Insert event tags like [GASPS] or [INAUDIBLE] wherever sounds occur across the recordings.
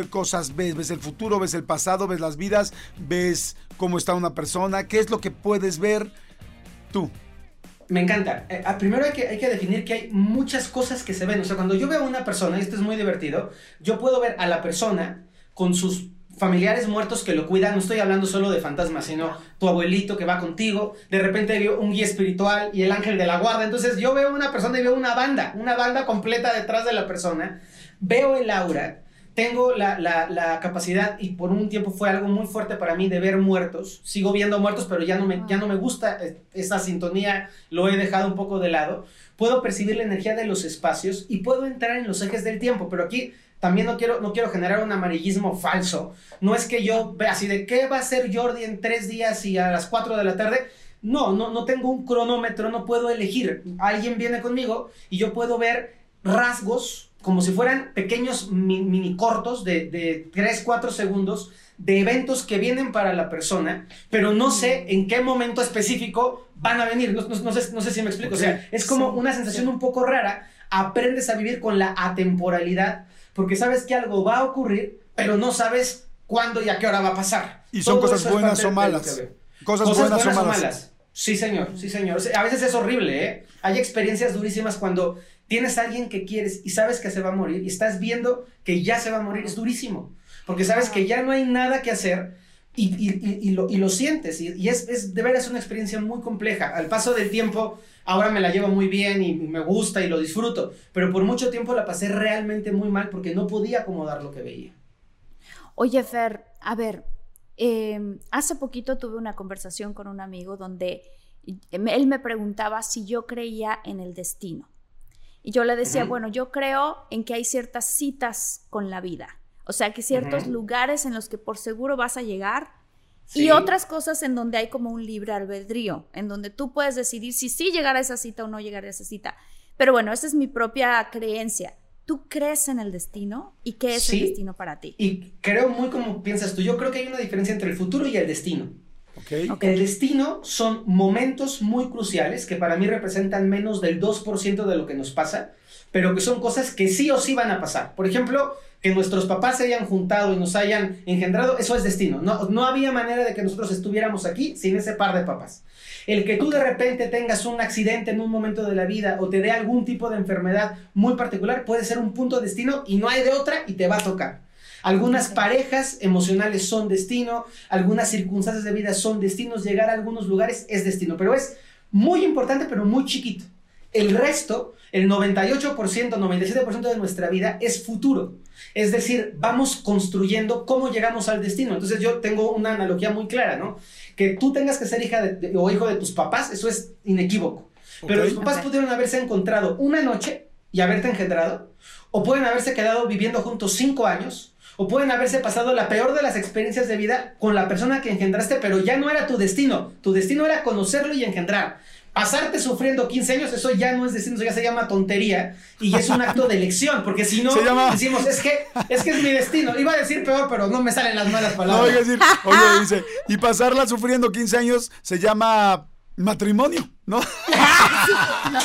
De cosas ves? ¿Ves el futuro? ¿Ves el pasado? ¿Ves las vidas? ¿Ves cómo está una persona? ¿Qué es lo que puedes ver tú? Me encanta. Eh, ah, primero hay que, hay que definir que hay muchas cosas que se ven. O sea, cuando yo veo a una persona, y esto es muy divertido, yo puedo ver a la persona con sus familiares muertos que lo cuidan, no estoy hablando solo de fantasmas, sino tu abuelito que va contigo, de repente veo un guía espiritual y el ángel de la guarda, entonces yo veo una persona y veo una banda, una banda completa detrás de la persona, veo el aura, tengo la, capacidad, y por un tiempo fue algo muy fuerte para mí, de ver muertos. Sigo viendo muertos, pero ya no me, ya no me gusta eh, esa sintonía, lo he dejado un poco de lado. Puedo percibir la energía de los espacios y puedo entrar en los ejes del tiempo, pero aquí también no quiero, no quiero generar un amarillismo falso. No es que yo vea así de qué va a ser Jordi en tres días y a las cuatro de la tarde. No, no, no tengo un cronómetro, no puedo elegir. Alguien viene conmigo y yo puedo ver rasgos como si fueran pequeños mini, cortos de, de 3, 4 segundos de eventos que vienen para la persona, pero no sé en qué momento específico van a venir. No, sé, no sé, si me explico. O sea, es como una sensación un poco rara. Aprendes a vivir con la atemporalidad porque sabes que algo va a ocurrir, pero no sabes cuándo y a qué hora va a pasar. ¿Y son cosas buenas o malas? Cosas, buenas, o malas. Sí, señor, sí, señor. a veces es horrible, ¿eh? Hay experiencias durísimas cuando tienes a alguien que quieres y sabes que se va a morir y estás viendo que ya se va a morir, es durísimo, porque sabes que ya no hay nada que hacer y, lo, sientes y, es, de veras una experiencia muy compleja. Al paso del tiempo, ahora me la llevo muy bien y me gusta y lo disfruto, pero por mucho tiempo la pasé realmente muy mal porque no podía acomodar lo que veía. Oye, Fer, a ver, em, hace poquito tuve una conversación con un amigo donde él me preguntaba si yo creía en el destino. Y yo le decía, bueno, yo creo en que hay ciertas citas con la vida. O sea, que ciertos lugares en los que por seguro vas a llegar y otras cosas en donde hay como un libre albedrío, en donde tú puedes decidir si sí llegar a esa cita o no llegar a esa cita. Pero bueno, esa es mi propia creencia. ¿Tú crees en el destino? ¿Y qué es el destino para ti? Y creo muy como piensas tú. Yo creo que hay una diferencia entre el futuro y el destino. El destino son momentos muy cruciales que para mí representan menos del 2% de lo que nos pasa, pero que son cosas que sí o sí van a pasar. Por ejemplo, que nuestros papás se hayan juntado y nos hayan engendrado, eso es destino. No, no había manera de que nosotros estuviéramos aquí sin ese par de papás. El que tú de repente tengas un accidente en un momento de la vida o te dé algún tipo de enfermedad muy particular puede ser un punto de destino y no hay de otra y te va a tocar. Algunas parejas emocionales son destino, algunas circunstancias de vida son destinos, llegar a algunos lugares es destino, pero es muy importante, pero muy chiquito. El resto, el 98%, 97% de nuestra vida es futuro. Es decir, vamos construyendo cómo llegamos al destino. Entonces yo tengo una analogía muy clara, ¿no? Que tú tengas que ser hija o hijo de tus papás, eso es inequívoco. Pero los papás pudieron haberse encontrado una noche y haberte engendrado, o pueden haberse quedado viviendo juntos cinco años, o pueden haberse pasado la peor de las experiencias de vida con la persona que engendraste, pero ya no era tu destino. Tu destino era conocerlo y engendrar. Pasarte sufriendo 15 años, eso ya no es destino, eso ya se llama tontería y es un acto de elección, porque si no decimos, es que, es que es mi destino. Iba a decir peor, pero no me salen las malas palabras. No, decir, oye, dice, y pasarla sufriendo 15 años se llama matrimonio, ¿no? no,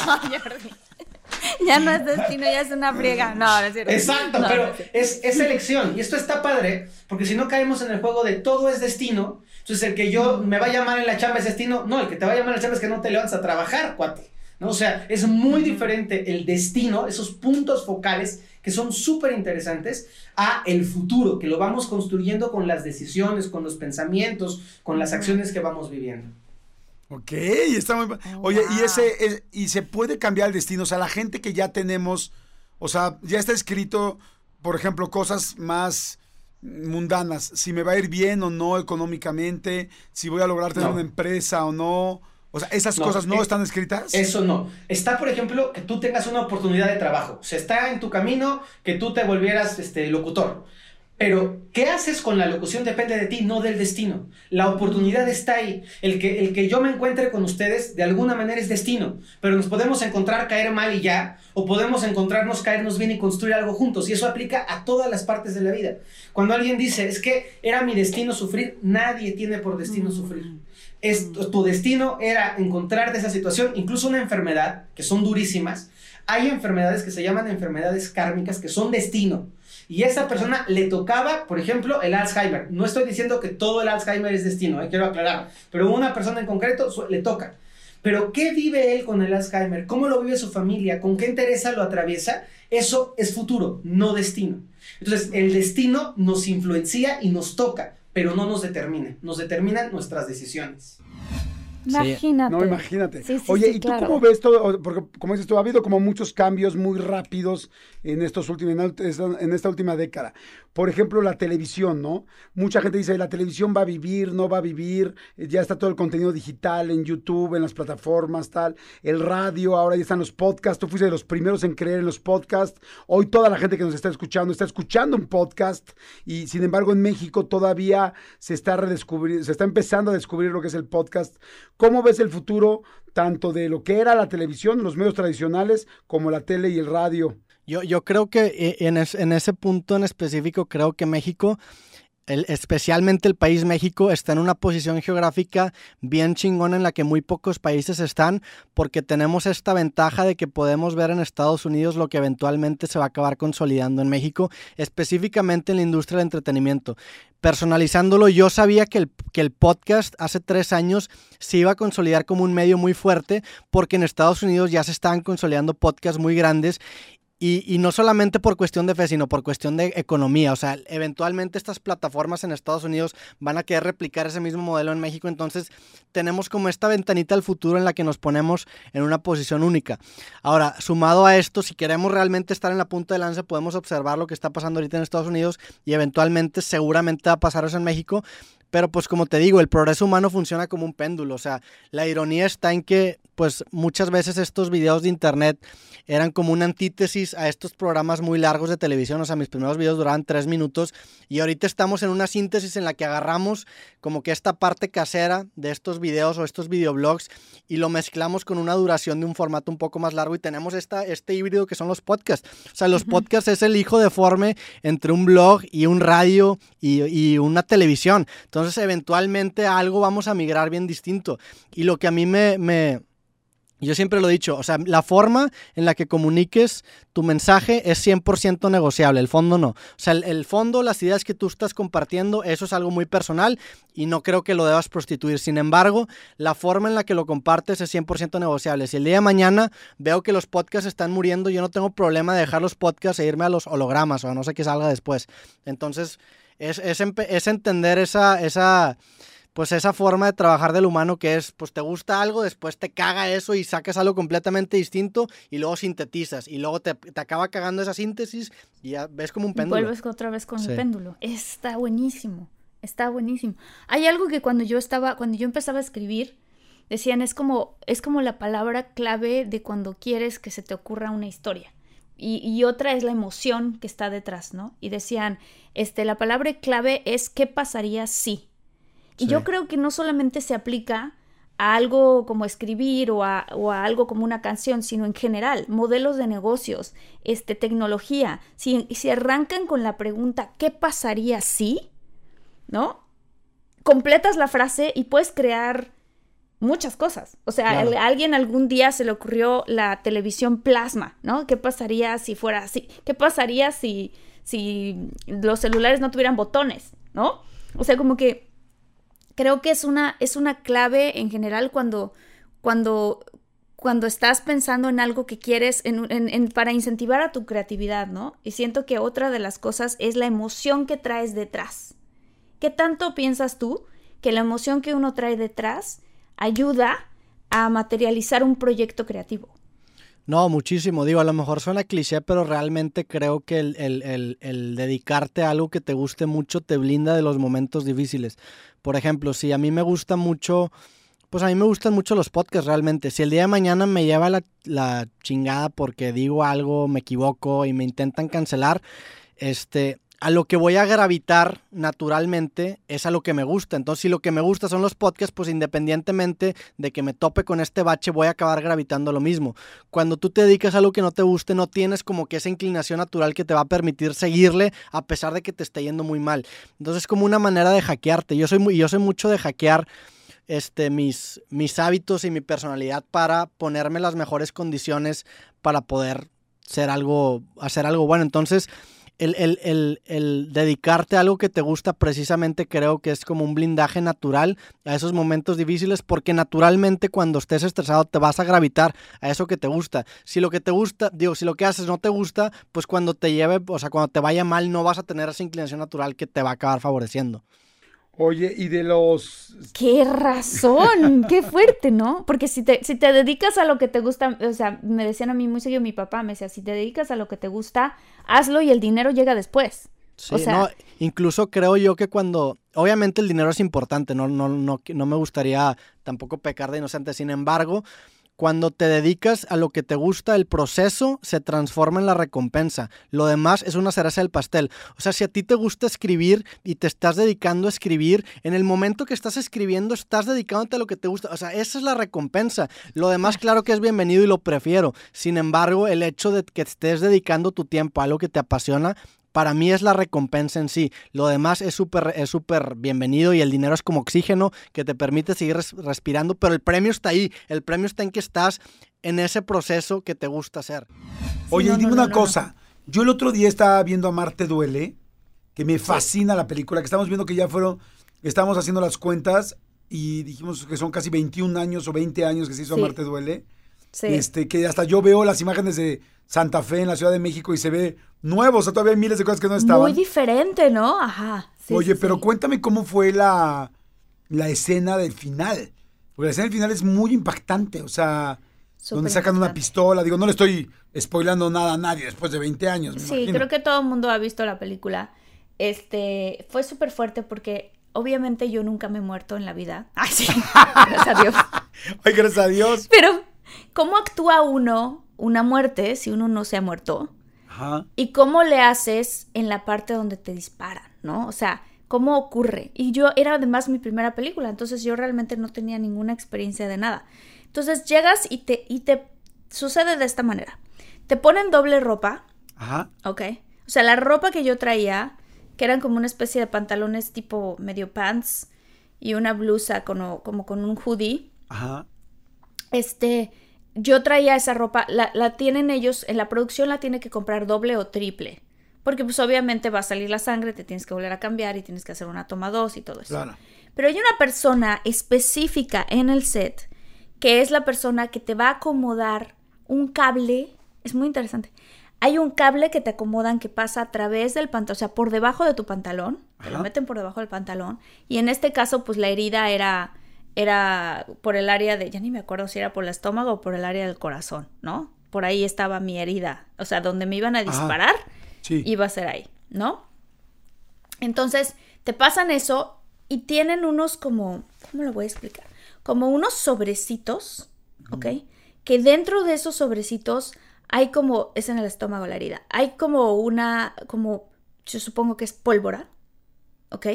[LAUGHS] ya no es destino, ya es una friega. No, no es cierto. Exacto, pero es, es elección. Y esto está padre, porque si no caemos en el juego de todo es destino, entonces el que yo me va a llamar en la chamba es destino. No, el que te va a llamar en la chamba es que no te levantas a trabajar, cuate. ¿no? O sea, es muy diferente el destino, esos puntos focales que son súper interesantes, a el futuro, que lo vamos construyendo con las decisiones, con los pensamientos, con las acciones que vamos viviendo. Ok, está muy... Oye, y ese, y se puede cambiar el destino, o sea, la gente que ya tenemos, o sea, ya está escrito, por ejemplo, cosas más mundanas, si me va a ir bien o no económicamente, si voy a lograr tener una empresa o no. O sea, ¿esas cosas no eh, están escritas? Eso no. Está, por ejemplo, que tú tengas una oportunidad de trabajo. Se está en tu camino que tú te volvieras este, locutor. Pero, ¿qué haces con la locución? Depende de ti, no del destino. La oportunidad está ahí. El que, el que yo me encuentre con ustedes, de alguna manera es destino. Pero nos podemos encontrar caer mal y ya, o podemos encontrarnos caernos bien y construir algo juntos. Y eso aplica a todas las partes de la vida. Cuando alguien dice, es que era mi destino sufrir, nadie tiene por destino sufrir. Es, tu destino era encontrarte esa situación, incluso una enfermedad, que son durísimas. Hay enfermedades que se llaman enfermedades kármicas, que son destino y esa persona le tocaba, por ejemplo, el Alzheimer. No estoy diciendo que todo el Alzheimer es destino, eh, quiero aclarar, pero una persona en concreto le toca. Pero ¿qué vive él con el Alzheimer? ¿Cómo lo vive su familia? ¿Con qué interesa lo atraviesa? Eso es futuro, no destino. Entonces, el destino nos influencia y nos toca, pero no nos determina. Nos determinan nuestras decisiones. Imagínate. No, imagínate. Oye, ¿y tú cómo ves todo? Porque, como dices tú, ha habido como muchos cambios muy rápidos en, estos últimos, en esta última década. Por ejemplo, la televisión, ¿no? Mucha gente dice, la televisión va a vivir, no va a vivir, ya está todo el contenido digital en YouTube, en las plataformas, tal. El radio, ahora ya están los podcasts. Tú fuiste de los primeros en creer en los podcasts. Hoy toda la gente que nos está escuchando está escuchando un podcast y, sin embargo, en México todavía se está redescubriendo, se está empezando a descubrir lo que es el podcast ¿Cómo ves el futuro tanto de lo que era la televisión, los medios tradicionales, como la tele y el radio? Yo, yo creo que eh, en, en ese punto en específico, creo que México especialmente el país México está en una posición geográfica bien chingona en la que muy pocos países están porque tenemos esta ventaja de que podemos ver en Estados Unidos lo que eventualmente se va a acabar consolidando en México, específicamente en la industria del entretenimiento. Personalizándolo, yo sabía que el, que el podcast hace tres años se iba a consolidar como un medio muy fuerte porque en Estados Unidos ya se están consolidando podcasts muy grandes y, no solamente por cuestión de fe, sino por cuestión de economía. O sea, eventualmente estas plataformas en Estados Unidos van a querer replicar ese mismo modelo en México. Entonces, tenemos como esta ventanita al futuro en la que nos ponemos en una posición única. Ahora, sumado a esto, si queremos realmente estar en la punta de lanza, podemos observar lo que está pasando ahorita en Estados Unidos y eventualmente, seguramente va a pasar eso en México. Pero pues como te digo, el progreso humano funciona como un péndulo. O sea, la ironía está en que pues muchas veces estos videos de internet eran como una antítesis a estos programas muy largos de televisión. O sea, mis primeros videos duraban tres minutos y ahorita estamos en una síntesis en la que agarramos como que esta parte casera de estos videos o estos videoblogs y lo mezclamos con una duración de un formato un poco más largo y tenemos esta, este híbrido que son los podcasts. O sea, los podcasts es el hijo deforme entre un blog y un radio y, y una televisión. Entonces, eventualmente algo vamos a migrar bien distinto. Y lo que a mí me, yo siempre lo he dicho, o sea, la forma en la que comuniques tu mensaje es 100% negociable, el fondo no. O sea, el, fondo, las ideas que tú estás compartiendo, eso es algo muy personal y no creo que lo debas prostituir. Sin embargo, la forma en la que lo compartes es 100% negociable. Si el día de mañana veo que los podcasts están muriendo, yo no tengo problema de dejar los podcasts e irme a los hologramas o a no sé qué salga después. Entonces, es, es, es entender esa... esa pues esa forma de trabajar del humano que es, pues te gusta algo, después te caga eso y sacas algo completamente distinto y luego sintetizas y luego te, acaba cagando esa síntesis y ya ves como un péndulo. Vuelves otra vez con el péndulo. Está buenísimo, está buenísimo. Hay algo que cuando yo estaba, cuando yo empezaba a escribir, decían es como, es como la palabra clave de cuando quieres que se te ocurra una historia. Y, y, otra es la emoción que está detrás, ¿no? Y decían, este, la palabra clave es ¿qué pasaría si? Y yo creo que no solamente se aplica a algo como escribir o a, algo como una canción, sino en general, modelos de negocios, este, tecnología. Si, si arrancan con la pregunta, ¿qué pasaría si? ¿No? Completas la frase y puedes crear muchas cosas. O sea, a alguien algún día se le ocurrió la televisión plasma, ¿no? ¿Qué pasaría si fuera así? ¿Qué pasaría si, si los celulares no tuvieran botones, ¿no? O sea, como que creo que es una, es una clave en general cuando, cuando, cuando estás pensando en algo que quieres en, para incentivar a tu creatividad, ¿no? Y siento que otra de las cosas es la emoción que traes detrás. ¿Qué tanto piensas tú que la emoción que uno trae detrás ayuda a materializar un proyecto creativo? No, muchísimo. Digo, a lo mejor suena cliché, pero realmente creo que el, el, dedicarte a algo que te guste mucho te blinda de los momentos difíciles. Por ejemplo, si a mí me gusta mucho, pues a mí me gustan mucho los podcasts realmente. Si el día de mañana me lleva la, la chingada porque digo algo, me equivoco y me intentan cancelar, este, a lo que voy a gravitar naturalmente es a lo que me gusta. Entonces, si lo que me gusta son los podcasts, pues independientemente de que me tope con este bache, voy a acabar gravitando lo mismo. Cuando tú te dedicas a algo que no te guste, no tienes como que esa inclinación natural que te va a permitir seguirle a pesar de que te esté yendo muy mal. Entonces, es como una manera de hackearte. Yo soy, yo soy mucho de hackear este, mis, mis hábitos y mi personalidad para ponerme las mejores condiciones para poder ser algo, hacer algo bueno. Entonces, el, dedicarte a algo que te gusta precisamente creo que es como un blindaje natural a esos momentos difíciles porque naturalmente cuando estés estresado te vas a gravitar a eso que te gusta. Si lo que te gusta, digo, si lo que haces no te gusta, pues cuando te lleve, o sea, cuando te vaya mal no vas a tener esa inclinación natural que te va a acabar favoreciendo. Oye, y de los... ¡Qué razón! [LAUGHS] ¡Qué fuerte, ¿no? Porque si te, si te dedicas a lo que te gusta, o sea, me decían a mí muy seguido mi papá, me decía, si te dedicas a lo que te gusta, hazlo y el dinero llega después. Sí, no, incluso creo yo que cuando, obviamente el dinero es importante, no, no, no, no me gustaría tampoco pecar de inocente, sin embargo, cuando te dedicas a lo que te gusta, el proceso se transforma en la recompensa. Lo demás es una cereza del pastel. O sea, si a ti te gusta escribir y te estás dedicando a escribir, en el momento que estás escribiendo estás dedicándote a lo que te gusta. O sea, esa es la recompensa. Lo demás, claro que es bienvenido y lo prefiero. Sin embargo, el hecho de que estés dedicando tu tiempo a algo que te apasiona para mí es la recompensa en sí. Lo demás es súper es súper bienvenido y el dinero es como oxígeno que te permite seguir respirando, pero el premio está ahí. El premio está en que estás en ese proceso que te gusta hacer. Oye, dime una cosa. Yo el otro día estaba viendo a Marte Duele, que me fascina la película, que estamos viendo que ya fueron, estamos haciendo las cuentas y dijimos que son casi 21 años o 20 años que se hizo Marte Duele. Sí. Este, que hasta yo veo las imágenes de Santa Fe en la Ciudad de México y se ve nuevo, o sea, todavía hay miles de cosas que no estaban. Muy diferente, ¿no? Ajá. Oye, pero cuéntame cómo fue la, la escena del final. Porque la escena del final es muy impactante, o sea, donde sacan una pistola. Digo, no le estoy spoilando nada a nadie después de 20 años. sí, creo que todo el mundo ha visto la película. Este, fue súper fuerte porque obviamente yo nunca me he muerto en la vida. [LAUGHS] Ay, sí, gracias a Dios. [LAUGHS] Ay, gracias a Dios. Pero, ¿cómo actúa uno una muerte si uno no se ha muerto. Ajá. Y cómo le haces en la parte donde te disparan, ¿no? O sea, cómo ocurre. Y yo era además mi primera película, entonces yo realmente no tenía ninguna experiencia de nada. Entonces llegas y te, y te sucede de esta manera. Te ponen doble ropa. Ajá. Ok. O sea, la ropa que yo traía, que eran como una especie de pantalones tipo medio pants y una blusa como, como con un hoodie. Ajá. Este, yo traía esa ropa, la, tienen ellos, en la producción la tiene que comprar doble o triple. Porque pues obviamente va a salir la sangre, te tienes que volver a cambiar y tienes que hacer una toma dos y todo eso. Claro. Pero hay una persona específica en el set que es la persona que te va a acomodar un cable. Es muy interesante. Hay un cable que te acomodan que pasa a través del pantalón, o sea, por debajo de tu pantalón. Te lo meten por debajo del pantalón. Y en este caso, pues la herida era era por el área de, ya ni me acuerdo si era por el estómago o por el área del corazón, ¿no? Por ahí estaba mi herida, o sea, donde me iban a disparar, iba a ser ahí, ¿no? Entonces, te pasan eso y tienen unos como, ¿cómo lo voy a explicar? Como unos sobrecitos, ¿ok? Que dentro de esos sobrecitos hay como, es en el estómago la herida, hay como una, como, yo supongo que es pólvora, ¿ok?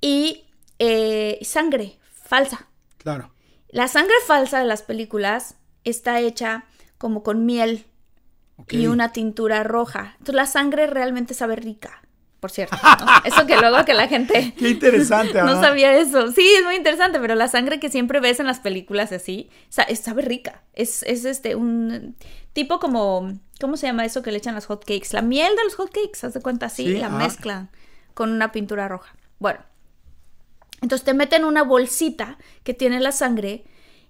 Y eh, sangre, falsa. Claro. La sangre falsa de las películas está hecha como con miel y una tintura roja. Entonces la sangre realmente sabe rica, por cierto. [LAUGHS] Eso que luego que la gente... [LAUGHS] Qué interesante. [LAUGHS] no sabía eso. Sí, es muy interesante, pero la sangre que siempre ves en las películas así, sabe rica. Es, este, un tipo como... ¿Cómo se llama eso que le echan las hotcakes? La miel de los hotcakes, haz de cuenta así, la mezclan con una pintura roja. Bueno, entonces te meten una bolsita que tiene la sangre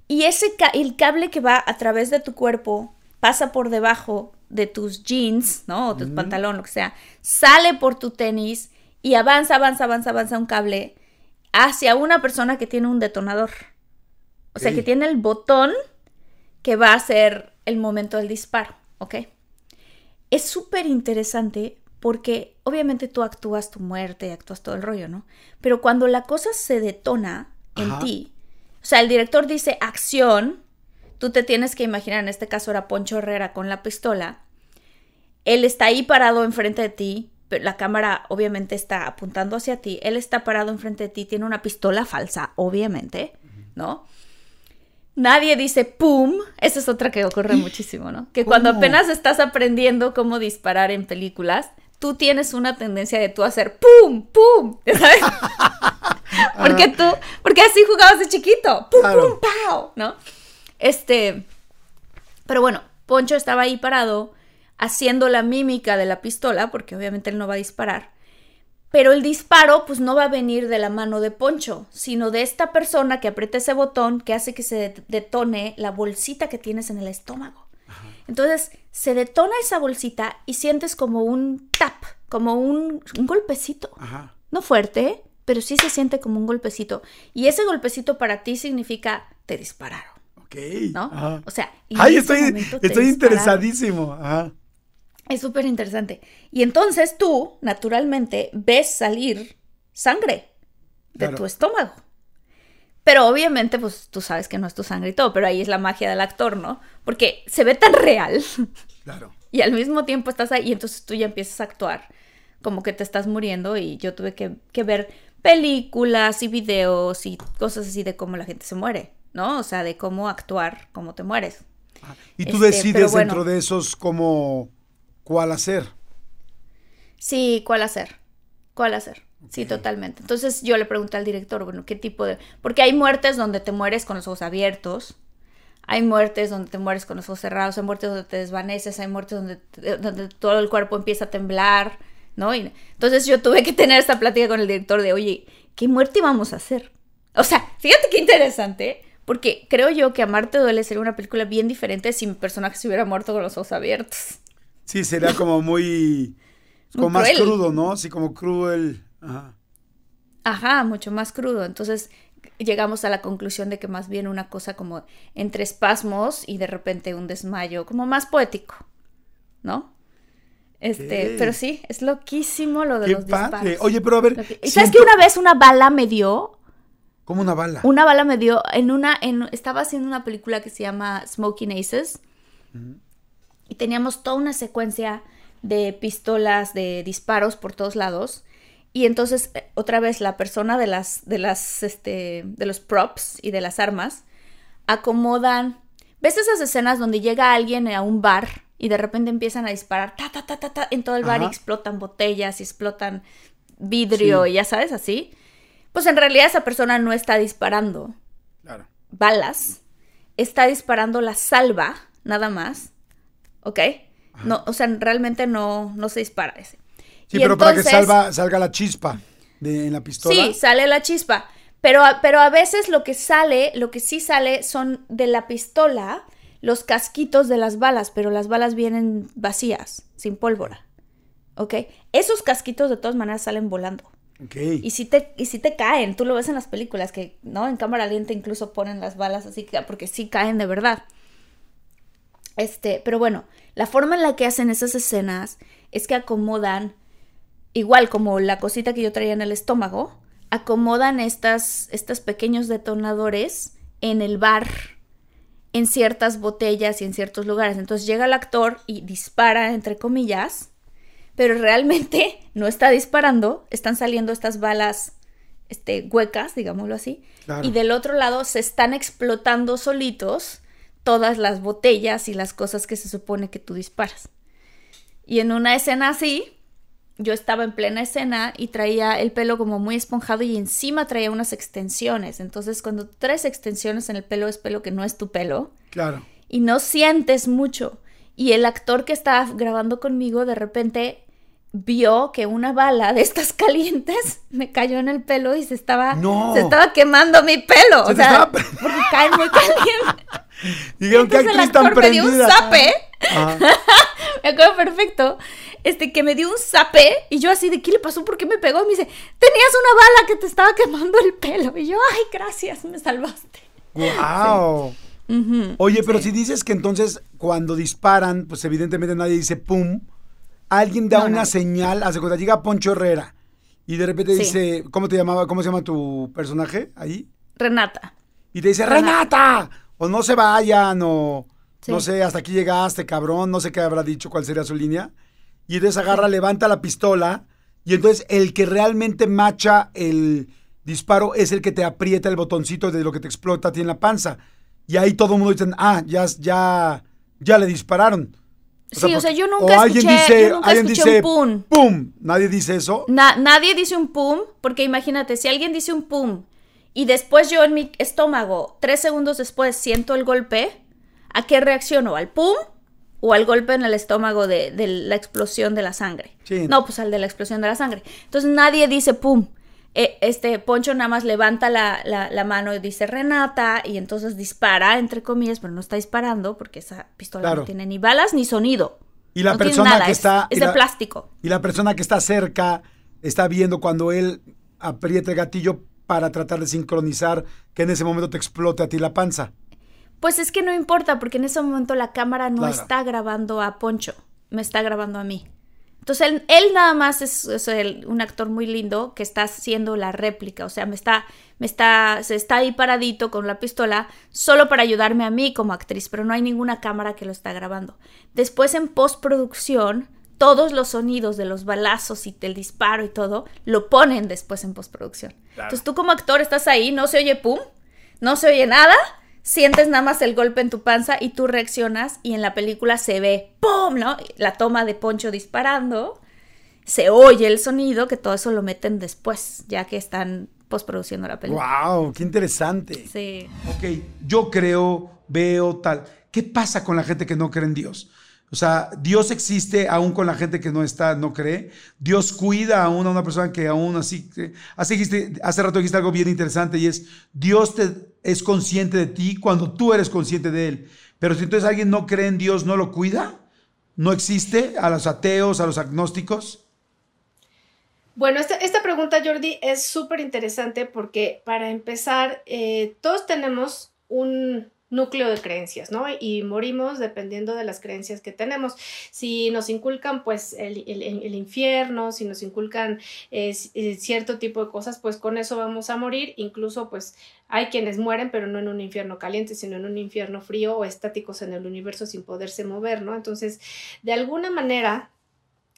Y ese el cable que va a través de tu cuerpo pasa por debajo de tus jeans, ¿no? O tu pantalón, lo que sea, sale por tu tenis y avanza, avanza, avanza, avanza un cable hacia una persona que tiene un detonador. O sea, que tiene el botón que va a ser el momento del disparo, ¿ok? Es súper interesante porque obviamente tú actúas tu muerte, actúas todo el rollo, ¿no? Pero cuando la cosa se detona en ti, o sea, el director dice acción, tú te tienes que imaginar, en este caso era Poncho Herrera con la pistola, él está ahí parado enfrente de ti, pero la cámara obviamente está apuntando hacia ti, él está parado enfrente de ti, tiene una pistola falsa, obviamente, ¿no? Nadie dice pum, esa es otra que ocurre [GASPS] muchísimo, ¿no? Que cuando apenas estás aprendiendo cómo disparar en películas, tú tienes una tendencia de tú hacer pum, pum, [LAUGHS] ¿sabes? porque tú, porque así jugabas de chiquito, pum, pum, pow, ¿no? Este, pero bueno, Poncho estaba ahí parado haciendo la mímica de la pistola, porque obviamente él no va a disparar. Pero el disparo, pues no va a venir de la mano de Poncho, sino de esta persona que aprieta ese botón que hace que se detone la bolsita que tienes en el estómago. Entonces, se detona esa bolsita y sientes como un tap, como un, golpecito. No fuerte, pero sí se siente como un golpecito. Y ese golpecito para ti significa te dispararon. Ok. ¿No? O sea, Ay, estoy, estoy interesadísimo. Es súper interesante. Y entonces tú, naturalmente, ves salir sangre de tu estómago. Pero obviamente, pues tú sabes que no es tu sangre y todo, pero ahí es la magia del actor, ¿no? Porque se ve tan real. Claro. [LAUGHS] Y al mismo tiempo estás ahí y entonces tú ya empiezas a actuar como que te estás muriendo y yo tuve que, ver películas y videos y cosas así de cómo la gente se muere, ¿no? O sea, de cómo actuar, cómo te mueres. Ah, y tú este, decides dentro de esos cómo, cuál hacer. Sí, cuál hacer, cuál hacer. Sí, totalmente. Entonces yo le pregunté al director, bueno, ¿qué tipo de...? Porque hay muertes donde te mueres con los ojos abiertos, hay muertes donde te mueres con los ojos cerrados, hay muertes donde te desvaneces, hay muertes donde, donde todo el cuerpo empieza a temblar, ¿no? entonces yo tuve que tener esta plática con el director de, oye, ¿qué muerte vamos a hacer? O sea, fíjate qué interesante, porque creo yo que Amarte duele sería una película bien diferente si mi personaje se hubiera muerto con los ojos abiertos. Sí, sería como muy... como más crudo, ¿no? Así como cruel. Ajá. Ajá, mucho más crudo. Entonces llegamos a la conclusión de que más bien una cosa como entre espasmos y de repente un desmayo, como más poético, ¿no? Este, pero sí, es loquísimo lo de los disparos. Oye, pero a ver. ¿Y sabes que una vez una bala me dio? ¿Cómo una bala? Una bala me dio en una, en, estaba haciendo una película que se llama Smoking Aces y teníamos toda una secuencia de pistolas, de disparos por todos lados. Y entonces, eh, otra vez, la persona de las, de las, este, de los props y de las armas acomodan. ¿Ves esas escenas donde llega alguien a un bar y de repente empiezan a disparar ta, ta, ta, ta, ta en todo el bar y explotan botellas y explotan vidrio y ya sabes, así. Pues en realidad esa persona no está disparando balas, está disparando la salva, nada más, ¿ok? No, o sea, realmente no, no se dispara ese. Sí, pero para que salva, salga la chispa de, en la pistola. Sí, sale la chispa. Pero, pero a veces lo que sale, lo que sí sale son de la pistola, los casquitos de las balas, pero las balas vienen vacías, sin pólvora. ¿Ok? Esos casquitos de todas maneras salen volando. Okay. Y si te, y si te caen, tú lo ves en las películas que, ¿no? En cámara lenta incluso ponen las balas así, porque sí caen de verdad. Este, pero bueno, la forma en la que hacen esas escenas es que acomodan, igual como la cosita que yo traía en el estómago, acomodan estas, estos pequeños detonadores en el bar en ciertas botellas y en ciertos lugares. Entonces llega el actor y dispara, entre comillas, pero realmente [LAUGHS] no está disparando, están saliendo estas balas este, huecas, digámoslo así, y del otro lado se están explotando solitos todas las botellas y las cosas que se supone que tú disparas. Y en una escena así, yo estaba en plena escena y traía el pelo como muy esponjado y encima traía unas extensiones. Entonces, cuando traes extensiones en el pelo es pelo que no es tu pelo. Claro. Y no sientes mucho. Y el actor que estaba grabando conmigo de repente vio que una bala de estas [LAUGHS] calientes me cayó en el pelo y se estaba, se estaba quemando mi pelo. o sea, porque caen muy [LAUGHS] calientes. Dijeron que actriz tan me dio un zape. [LAUGHS] me acuerdo perfecto. Este, que me dio un zape y yo así de, ¿qué le pasó? ¿Por qué me pegó? Y me dice, tenías una bala que te estaba quemando el pelo. Y yo, ay, gracias, me salvaste. ¡Wow! Oye, pero si dices que entonces cuando disparan, pues evidentemente nadie dice pum, alguien da una señal, hace cuando llega Poncho Herrera y de repente dice, ¿cómo te llamaba? ¿Cómo se llama tu personaje ahí? Renata. Y te dice, Renata, o no se vayan, o no sé, hasta aquí llegaste, cabrón, no sé qué habrá dicho, cuál sería su línea. Y entonces agarra, levanta la pistola, y entonces el que realmente macha el disparo es el que te aprieta el botoncito de lo que te explota a ti en la panza. Y ahí todo el mundo dice, ah, ya, ya, ya le dispararon. sí, o sea, yo nunca escuché, dice, yo nunca escuché un pum. Pum. Nadie dice eso. nadie dice un pum, porque imagínate, si alguien dice un pum y después yo en mi estómago, tres segundos después, siento el golpe, ¿a qué reacciono? ¿Al pum? ¿O al golpe en el estómago de, la explosión de la sangre? No, pues al de la explosión de la sangre. Entonces nadie dice pum. Eh, este Poncho nada más levanta la, mano y dice Renata y entonces dispara, entre comillas, pero no está disparando porque esa pistola no tiene ni balas ni sonido. Y la persona que está... Es, de plástico. Y la persona que está cerca está viendo cuando él aprieta el gatillo para tratar de sincronizar que en ese momento te explote a ti la panza. Pues es que no importa porque en ese momento la cámara no está grabando a Poncho, me está grabando a mí. Entonces él, nada más es, un actor muy lindo que está haciendo la réplica, o sea, me está, me está, se está ahí paradito con la pistola solo para ayudarme a mí como actriz, pero no hay ninguna cámara que lo está grabando. Después en postproducción, todos los sonidos de los balazos y del disparo y todo, lo ponen después en postproducción. Entonces tú como actor estás ahí, no se oye pum, no se oye nada, sientes nada más el golpe en tu panza y tú reaccionas y en la película se ve ¡pum! ¿no? La toma de Poncho disparando, se oye el sonido, que todo eso lo meten después, ya que están postproduciendo la película. ¡Wow! ¡Qué interesante! Sí. Ok, yo creo, veo tal. ¿Qué pasa con la gente que no cree en Dios? O sea, Dios existe aún con la gente que no está, no cree. Dios cuida aún a una persona que aún así. Hace, hace rato dijiste algo bien interesante y es: Dios te, es consciente de ti cuando tú eres consciente de Él. Pero si entonces alguien no cree en Dios, ¿no lo cuida? ¿No existe a los ateos, a los agnósticos? Bueno, esta, pregunta, Jordi, es súper interesante porque para empezar, eh, todos tenemos un, núcleo de creencias, ¿no? Y morimos dependiendo de las creencias que tenemos. Si nos inculcan, pues, el, infierno, si nos inculcan eh, eh, cierto tipo de cosas, pues con eso vamos a morir. Incluso, pues, hay quienes mueren, pero no en un infierno caliente, sino en un infierno frío o estáticos en el universo sin poderse mover, ¿no? Entonces, de alguna manera,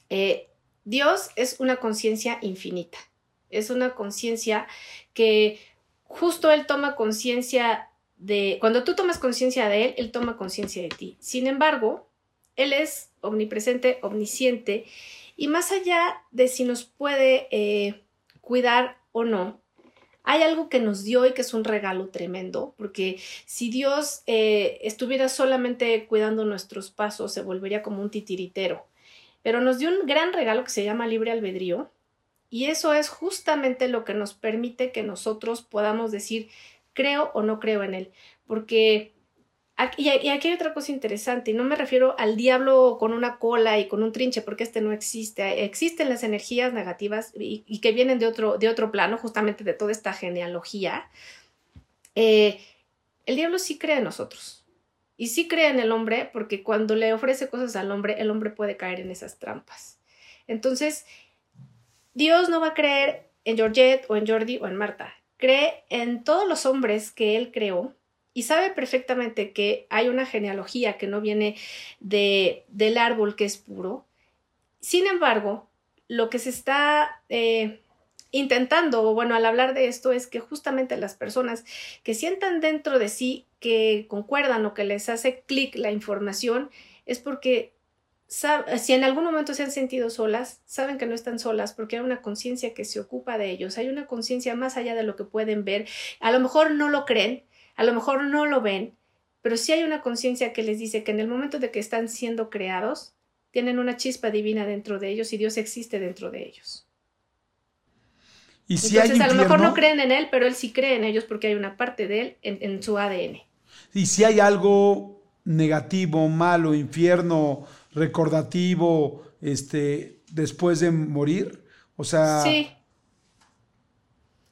eh, Dios es una conciencia infinita. Es una conciencia que justo Él toma conciencia cuando tú tomas conciencia de Él, Él toma conciencia de ti. Sin embargo, Él es omnipresente, omnisciente, y más allá de si nos puede eh, cuidar o no, hay algo que nos dio y que es un regalo tremendo, porque si Dios eh, estuviera solamente cuidando nuestros pasos, se volvería como un titiritero. Pero nos dio un gran regalo que se llama libre albedrío, y eso es justamente lo que nos permite que nosotros podamos decir, creo o no creo en él. Porque y aquí hay otra cosa interesante, y no me refiero al diablo con una cola y con un trinche, porque este no existe. Existen las energías negativas y, que vienen de otro, de otro plano, justamente de toda esta genealogía. Eh, el diablo sí cree en nosotros. Y sí cree en el hombre, porque cuando le ofrece cosas al hombre, el hombre puede caer en esas trampas. Entonces, Dios no va a creer en Georgette o en Jordi o en Marta cree en todos los hombres que él creó y sabe perfectamente que hay una genealogía que no viene de, del árbol que es puro. Sin embargo, lo que se está eh, intentando, bueno, al hablar de esto, es que justamente las personas que sientan dentro de sí que concuerdan o que les hace clic la información, es porque si en algún momento se han sentido solas, saben que no están solas porque hay una conciencia que se ocupa de ellos, hay una conciencia más allá de lo que pueden ver. A lo mejor no lo creen, a lo mejor no lo ven, pero sí hay una conciencia que les dice que en el momento de que están siendo creados, tienen una chispa divina dentro de ellos y Dios existe dentro de ellos. ¿Y si Entonces, a lo mejor no creen en Él, pero Él sí cree en ellos porque hay una parte de Él en, su ADN. Y si hay algo negativo, malo, infierno, recordativo, este, después de morir, o sea... Sí.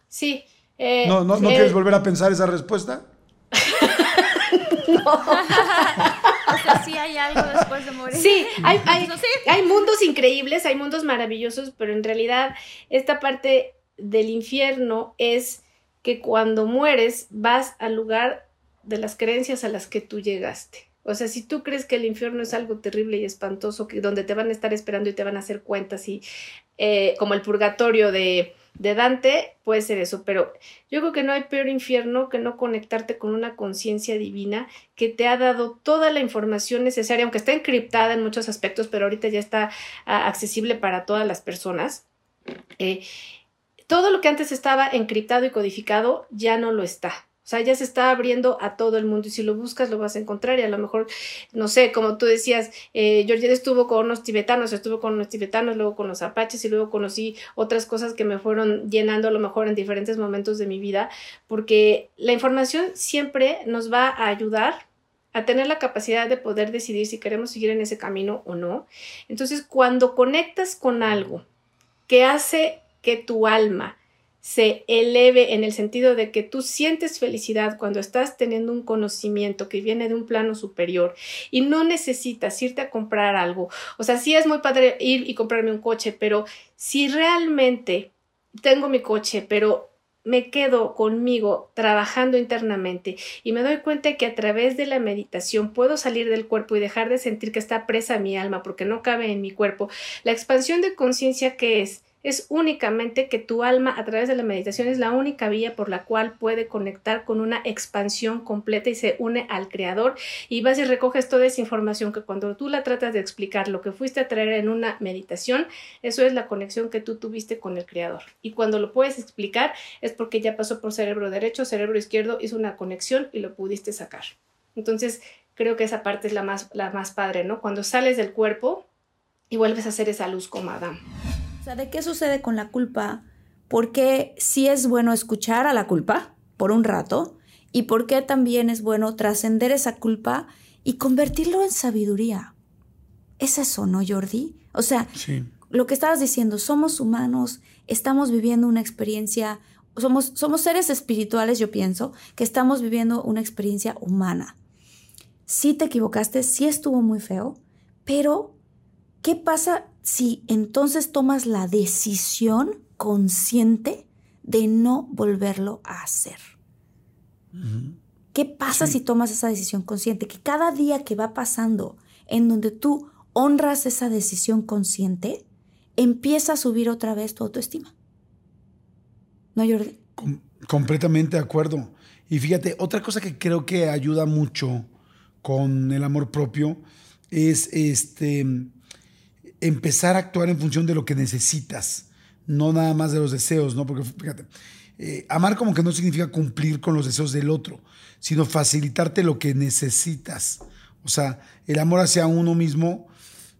Sí. Eh, ¿No, no, quieres volver a pensar esa respuesta? [LAUGHS] no. o sea, sí hay algo después de morir. Sí, hay, hay, hay mundos increíbles, hay mundos maravillosos, pero en realidad esta parte del infierno es que cuando mueres vas al lugar de las creencias a las que tú llegaste. O sea, si tú crees que el infierno es algo terrible y espantoso, que donde te van a estar esperando y te van a hacer cuentas y eh, como el purgatorio de, Dante, puede ser eso, pero yo creo que no hay peor infierno que no conectarte con una conciencia divina que te ha dado toda la información necesaria, aunque está encriptada en muchos aspectos, pero ahorita ya está ah, accesible para todas las personas. Eh, todo lo que antes estaba encriptado y codificado ya no lo está. O sea, ya se está abriendo a todo el mundo y si lo buscas lo vas a encontrar y a lo mejor, no sé, como tú decías, eh, Georgette estuvo con unos tibetanos, estuvo con unos tibetanos, luego con los apaches y luego conocí otras cosas que me fueron llenando a lo mejor en diferentes momentos de mi vida, porque la información siempre nos va a ayudar a tener la capacidad de poder decidir si queremos seguir en ese camino o no. Entonces, cuando conectas con algo que hace que tu alma se eleve en el sentido de que tú sientes felicidad cuando estás teniendo un conocimiento que viene de un plano superior y no necesitas irte a comprar algo. O sea, sí es muy padre ir y comprarme un coche, pero si realmente tengo mi coche, pero me quedo conmigo trabajando internamente y me doy cuenta que a través de la meditación puedo salir del cuerpo y dejar de sentir que está presa mi alma porque no cabe en mi cuerpo, la expansión de conciencia que es es únicamente que tu alma a través de la meditación es la única vía por la cual puede conectar con una expansión completa y se une al creador y vas y recoges toda esa información que cuando tú la tratas de explicar lo que fuiste a traer en una meditación, eso es la conexión que tú tuviste con el creador. Y cuando lo puedes explicar es porque ya pasó por cerebro derecho, cerebro izquierdo, hizo una conexión y lo pudiste sacar. Entonces, creo que esa parte es la más, la más padre, ¿no? Cuando sales del cuerpo y vuelves a hacer esa luz como Adán sea, ¿de qué sucede con la culpa? ¿Por qué sí es bueno escuchar a la culpa por un rato? ¿Y por qué también es bueno trascender esa culpa y convertirlo en sabiduría? Es eso, ¿no, Jordi? O sea, lo que estabas diciendo, somos humanos, estamos viviendo una experiencia, somos, somos seres espirituales, yo pienso, que estamos viviendo una experiencia humana. Sí te equivocaste, sí estuvo muy feo, pero ¿qué pasa si entonces tomas la decisión consciente de no volverlo a hacer. ¿Qué pasa si tomas esa decisión consciente? Que cada día que va pasando en donde tú honras esa decisión consciente, empieza a subir otra vez tu autoestima. ¿No, Jordi? completamente de acuerdo. Y fíjate, otra cosa que creo que ayuda mucho con el amor propio es este empezar a actuar en función de lo que necesitas, no nada más de los deseos, ¿no? Porque fíjate, eh, amar como que no significa cumplir con los deseos del otro, sino facilitarte lo que necesitas. O sea, el amor hacia uno mismo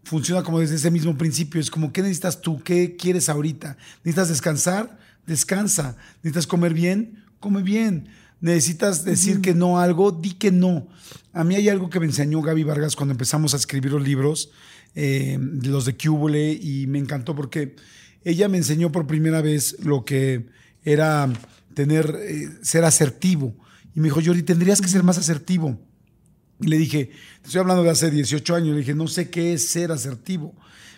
funciona como desde ese mismo principio. Es como, ¿qué necesitas tú? ¿Qué quieres ahorita? ¿Necesitas descansar? Descansa. ¿Necesitas comer bien? Come bien. ¿Necesitas decir que no a algo? Di que no. A mí hay algo que me enseñó Gaby Vargas cuando empezamos a escribir los libros eh, los de Cúbole, y me encantó porque ella me enseñó por primera vez lo que era tener, eh, ser asertivo. Y me dijo, Jordi, tendrías que ser más asertivo. Y le dije, estoy hablando de hace 18 años, le dije, no sé qué es ser asertivo.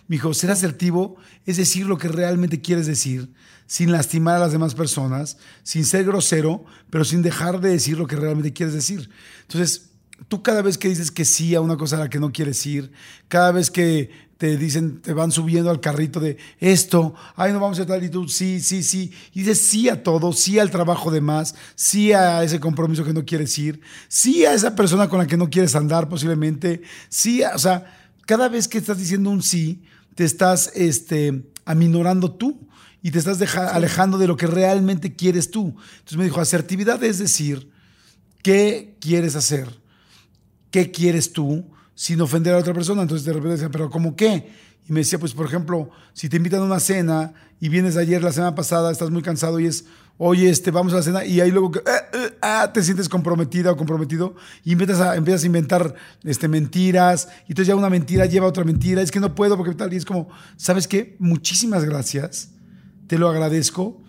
Me dijo, ser asertivo es decir lo que realmente quieres decir, sin lastimar a las demás personas, sin ser grosero, pero sin dejar de decir lo que realmente quieres decir. Entonces, tú cada vez que dices que sí a una cosa a la que no quieres ir, cada vez que te dicen, te van subiendo al carrito de esto, ay, no vamos a tal y tú, sí, sí, sí, y dices sí a todo, sí al trabajo de más, sí a ese compromiso que no quieres ir, sí a esa persona con la que no quieres andar posiblemente, sí, o sea, cada vez que estás diciendo un sí, te estás este, aminorando tú y te estás alejando de lo que realmente quieres tú. Entonces me dijo, asertividad es decir, ¿qué quieres hacer? ¿Qué quieres tú? sin ofender a otra persona. Entonces de repente decía, ¿pero cómo qué? Y me decía, pues por ejemplo, si te invitan a una cena y vienes ayer, la semana pasada, estás muy cansado y es, oye, este, vamos a la cena, y ahí luego eh, eh, ah, te sientes comprometida o comprometido y empiezas a, empiezas a inventar este, mentiras, y entonces ya una mentira lleva a otra mentira, es que no puedo porque tal, y es como, ¿sabes qué? Muchísimas gracias, te lo agradezco,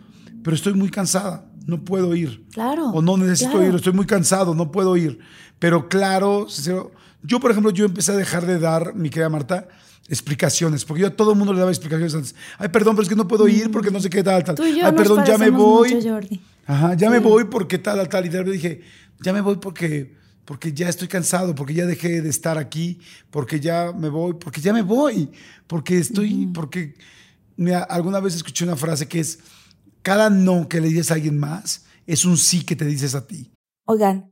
pero estoy muy cansada, no puedo ir. Claro. O no necesito ir, estoy muy cansado, no puedo ir. Pero claro, yo por ejemplo, yo empecé a dejar de dar, mi querida Marta, explicaciones, porque yo a todo el mundo le daba explicaciones antes. Ay, perdón, pero es que no puedo ir porque no sé qué tal, tal. Ay, perdón, ya me voy. Ajá, ya me voy porque tal, tal. Y de repente dije, ya me voy porque, porque ya estoy cansado, porque ya dejé de estar aquí, porque ya me voy, porque ya me voy, porque estoy, porque, mira, alguna vez escuché una frase que es, cada no que le dices a alguien más es un sí que te dices a ti. Oigan,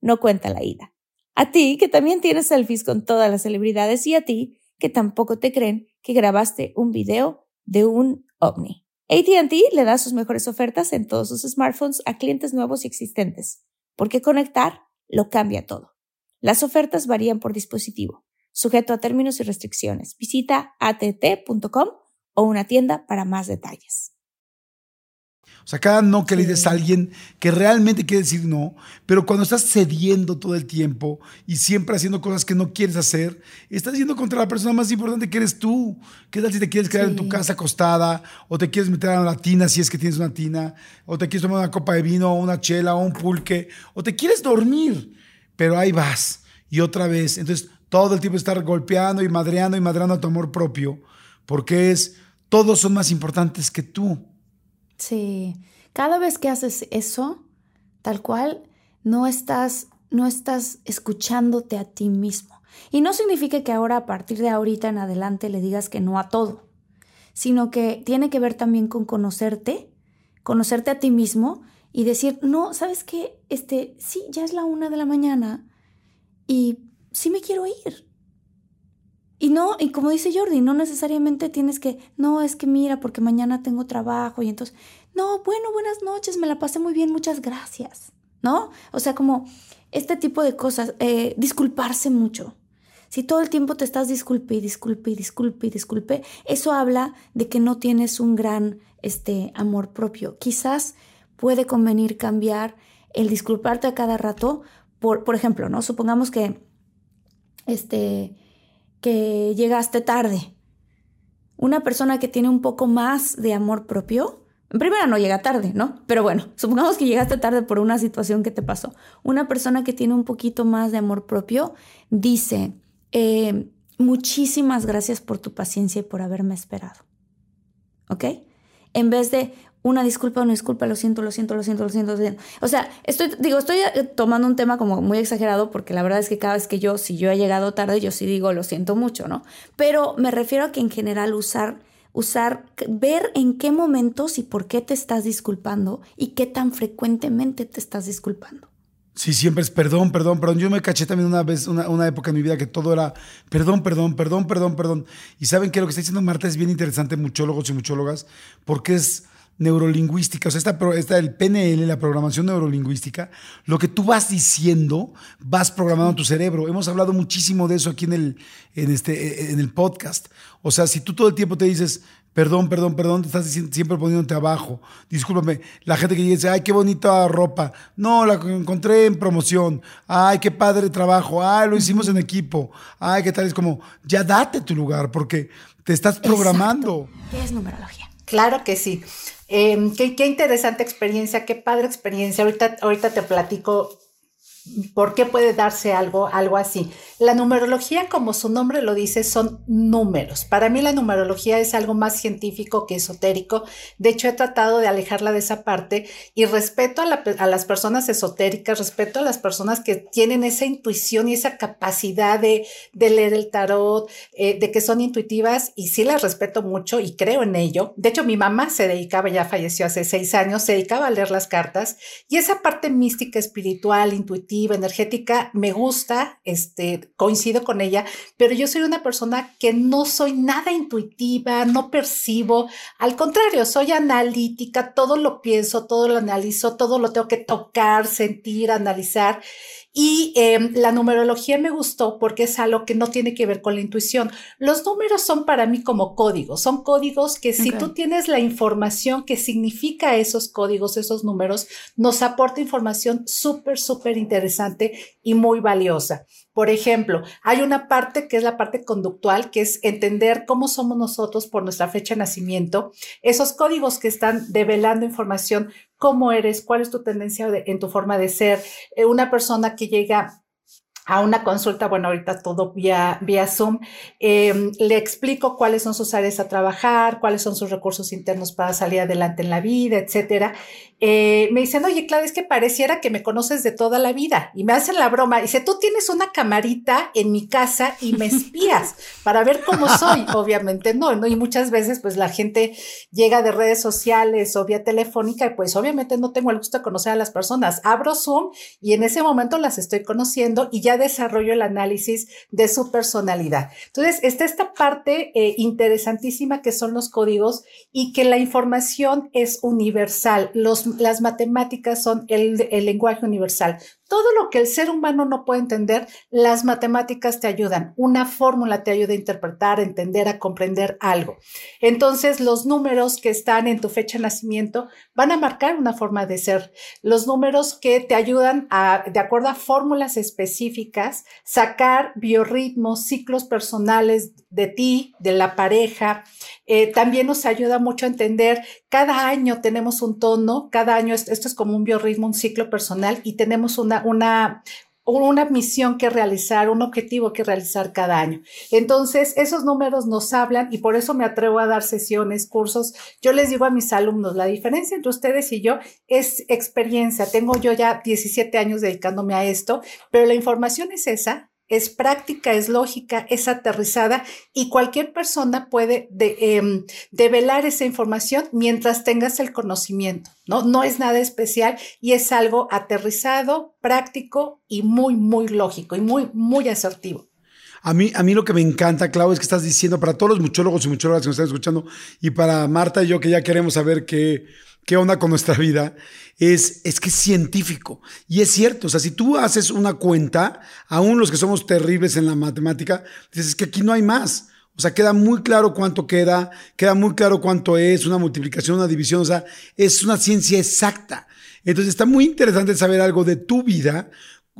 no cuenta la ida. A ti, que también tienes selfies con todas las celebridades. Y a ti, que tampoco te creen que grabaste un video de un ovni. ATT le da sus mejores ofertas en todos sus smartphones a clientes nuevos y existentes, porque conectar lo cambia todo. Las ofertas varían por dispositivo, sujeto a términos y restricciones. Visita att.com o una tienda para más detalles. O sea, cada no que le dices a alguien que realmente quiere decir no, pero cuando estás cediendo todo el tiempo y siempre haciendo cosas que no quieres hacer, estás yendo contra la persona más importante que eres tú. ¿Qué tal si te quieres quedar en tu casa acostada o te quieres meter a una tina si es que tienes una tina o te quieres tomar una copa de vino o una chela o un pulque o te quieres dormir, pero ahí vas y otra vez. Entonces, todo el tiempo estar golpeando y madreando y madreando a tu amor propio porque es todos son más importantes que tú. Sí, cada vez que haces eso, tal cual, no estás, no estás escuchándote a ti mismo. Y no significa que ahora, a partir de ahorita en adelante, le digas que no a todo, sino que tiene que ver también con conocerte, conocerte a ti mismo y decir, no, ¿sabes qué? Este, sí, ya es la una de la mañana y sí me quiero ir. Y no, y como dice Jordi, no necesariamente tienes que, no, es que mira, porque mañana tengo trabajo y entonces, no, bueno, buenas noches, me la pasé muy bien, muchas gracias, ¿no? O sea, como este tipo de cosas, eh, disculparse mucho. Si todo el tiempo te estás disculpe y disculpe y disculpe y disculpe, eso habla de que no tienes un gran este, amor propio. Quizás puede convenir cambiar el disculparte a cada rato por, por ejemplo, ¿no? Supongamos que, este, que llegaste tarde. Una persona que tiene un poco más de amor propio, en primera no llega tarde, ¿no? Pero bueno, supongamos que llegaste tarde por una situación que te pasó. Una persona que tiene un poquito más de amor propio dice, eh, muchísimas gracias por tu paciencia y por haberme esperado. ¿Ok? En vez de, una disculpa, una disculpa, lo siento, lo siento, lo siento, lo siento, lo siento. O sea, estoy, digo, estoy eh, tomando un tema como muy exagerado porque la verdad es que cada vez que yo, si yo he llegado tarde, yo sí digo, lo siento mucho, ¿no? Pero me refiero a que en general usar, usar, ver en qué momentos y por qué te estás disculpando y qué tan frecuentemente te estás disculpando. Sí, siempre es perdón, perdón, perdón. Yo me caché también una vez, una, una, época en mi vida que todo era perdón, perdón, perdón, perdón, perdón. Y saben que lo que está diciendo Marta es bien interesante, muchólogos y muchólogas, porque es neurolingüística, o sea, esta, esta, el PNL, la programación neurolingüística, lo que tú vas diciendo, vas programando tu cerebro. Hemos hablado muchísimo de eso aquí en el, en este, en el podcast. O sea, si tú todo el tiempo te dices, perdón, perdón, perdón, te estás siempre poniéndote abajo. Discúlpame, la gente que dice, ay, qué bonita ropa. No, la encontré en promoción. Ay, qué padre trabajo. Ay, lo hicimos en equipo. Ay, qué tal. Es como, ya date tu lugar porque te estás programando. ¿Qué es numerología? Claro que sí. Em, qué, interesante experiencia, qué padre experiencia. Ahorita, ahorita te platico ¿Por qué puede darse algo, algo así? La numerología, como su nombre lo dice, son números. Para mí la numerología es algo más científico que esotérico. De hecho, he tratado de alejarla de esa parte y respeto a, las personas esotéricas, respeto a las personas que tienen esa intuición y esa capacidad de, leer el tarot, eh, de que son intuitivas y sí las respeto mucho y creo en ello. De hecho, mi mamá se dedicaba, ya falleció hace seis años, se dedicaba a leer las cartas y esa parte mística, espiritual, intuitiva, energética, me gusta, este, coincido con ella, pero yo soy una persona que no soy nada intuitiva, no percibo, al contrario, soy analítica, todo lo pienso, todo lo analizo, todo lo tengo que tocar, sentir, analizar. Y em, la numerología me gustó porque es algo que no tiene que ver con la intuición. Los números son para mí como códigos, son códigos que si tú tienes la información que significa esos códigos, esos números, nos aporta información súper, súper interesante y muy valiosa. Por ejemplo, hay una parte que es la parte conductual, que es entender cómo somos nosotros por nuestra fecha de nacimiento, esos códigos que están develando información, cómo eres, cuál es tu tendencia en tu forma de ser, eh, una persona que llega a una consulta, bueno, ahorita todo vía, vía Zoom, em, le explico cuáles son sus áreas a trabajar, cuáles son sus recursos internos para salir adelante en la vida, etcétera. Eh, me dicen, oye, Claudia, es que pareciera que me conoces de toda la vida. Y me hacen la broma. Dice, tú tienes una camarita en mi casa y me espías [LAUGHS] para ver cómo soy. Obviamente no, ¿no? Y muchas veces, pues la gente llega de redes sociales o vía telefónica y pues obviamente no tengo el gusto de conocer a las personas. Abro Zoom y en ese momento las estoy conociendo y ya desarrollo el análisis de su personalidad. Entonces, está esta parte eh, interesantísima que son los códigos y que la información es universal. Los, las matemáticas son el, el lenguaje universal. Todo lo que el ser humano no puede entender, las matemáticas te ayudan. Una fórmula te ayuda a interpretar, a entender, a comprender algo. Entonces, los números que están en tu fecha de nacimiento van a marcar una forma de ser. Los números que te ayudan a, de acuerdo a fórmulas específicas, sacar biorritmos, ciclos personales de ti, de la pareja. Eh, también nos ayuda mucho a entender, cada año tenemos un tono, cada año esto es como un biorritmo, un ciclo personal y tenemos una una, una, misión que realizar, un objetivo que realizar cada año. Entonces, esos números nos hablan y por eso me atrevo a dar sesiones, cursos. Yo les digo a mis alumnos, la diferencia entre ustedes y yo es experiencia. Tengo yo ya 17 años dedicándome a esto, pero la información es esa, es práctica, es lógica, es aterrizada y cualquier persona puede em, develar esa información mientras tengas el conocimiento, ¿no? No es nada especial y es algo aterrizado, práctico y muy, muy lógico y muy, muy asertivo. A mí, a mí lo que me encanta, Clau, es que estás diciendo para todos los muchólogos y muchólogas que nos están escuchando y para Marta y yo que ya queremos saber qué qué onda con nuestra vida, es, es que es científico. Y es cierto, o sea, si tú haces una cuenta, aún los que somos terribles en la matemática, dices que aquí no hay más. O sea, queda muy claro cuánto queda, queda muy claro cuánto es una multiplicación, una división, o sea, es una ciencia exacta. Entonces está muy interesante saber algo de tu vida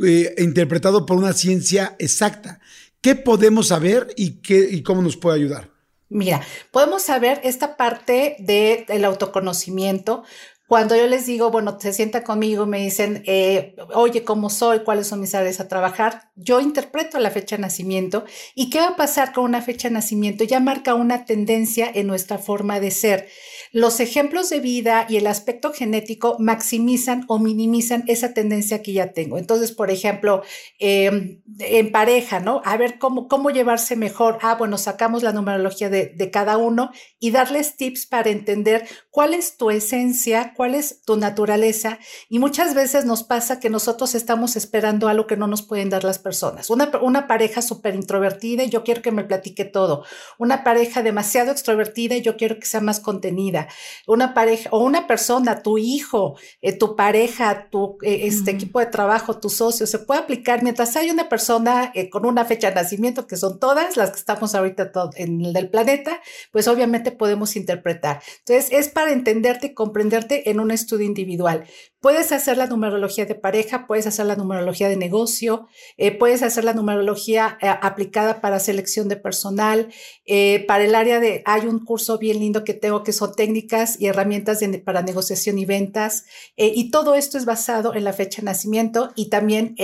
eh, interpretado por una ciencia exacta. ¿Qué podemos saber y, qué, y cómo nos puede ayudar? Mira, podemos saber esta parte del autoconocimiento. Cuando yo les digo, bueno, se sienta conmigo, me dicen, eh, oye, ¿cómo soy? ¿Cuáles son mis áreas a trabajar? Yo interpreto la fecha de nacimiento y qué va a pasar con una fecha de nacimiento. Ya marca una tendencia en nuestra forma de ser. Los ejemplos de vida y el aspecto genético maximizan o minimizan esa tendencia que ya tengo. Entonces, por ejemplo, em, en pareja, ¿no? A ver cómo, cómo llevarse mejor. Ah, bueno, sacamos la numerología de, de cada uno y darles tips para entender cuál es tu esencia, cuál es tu naturaleza. Y muchas veces nos pasa que nosotros estamos esperando algo que no nos pueden dar las personas. Una, una pareja súper introvertida y yo quiero que me platique todo. Una pareja demasiado extrovertida y yo quiero que sea más contenida una pareja o una persona, tu hijo, eh, tu pareja, tu eh, este equipo de trabajo, tu socio, se puede aplicar mientras hay una persona eh, con una fecha de nacimiento, que son todas las que estamos ahorita en el del planeta, pues obviamente podemos interpretar. Entonces, es para entenderte y comprenderte en un estudio individual. Puedes hacer la numerología de pareja, puedes hacer la numerología de negocio, eh, puedes hacer la numerología eh, aplicada para selección de personal, eh, para el área de, hay un curso bien lindo que tengo que son técnicas y herramientas para negociación y ventas, y todo esto es basado en la fecha de nacimiento y también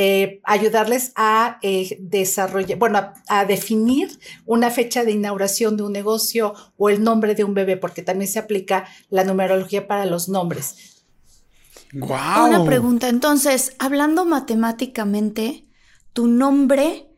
ayudarles a desarrollar, bueno, a definir una fecha de inauguración de un negocio o el nombre de un bebé, porque también se aplica la numerología para los nombres. Una pregunta, entonces, hablando matemáticamente, tu nombre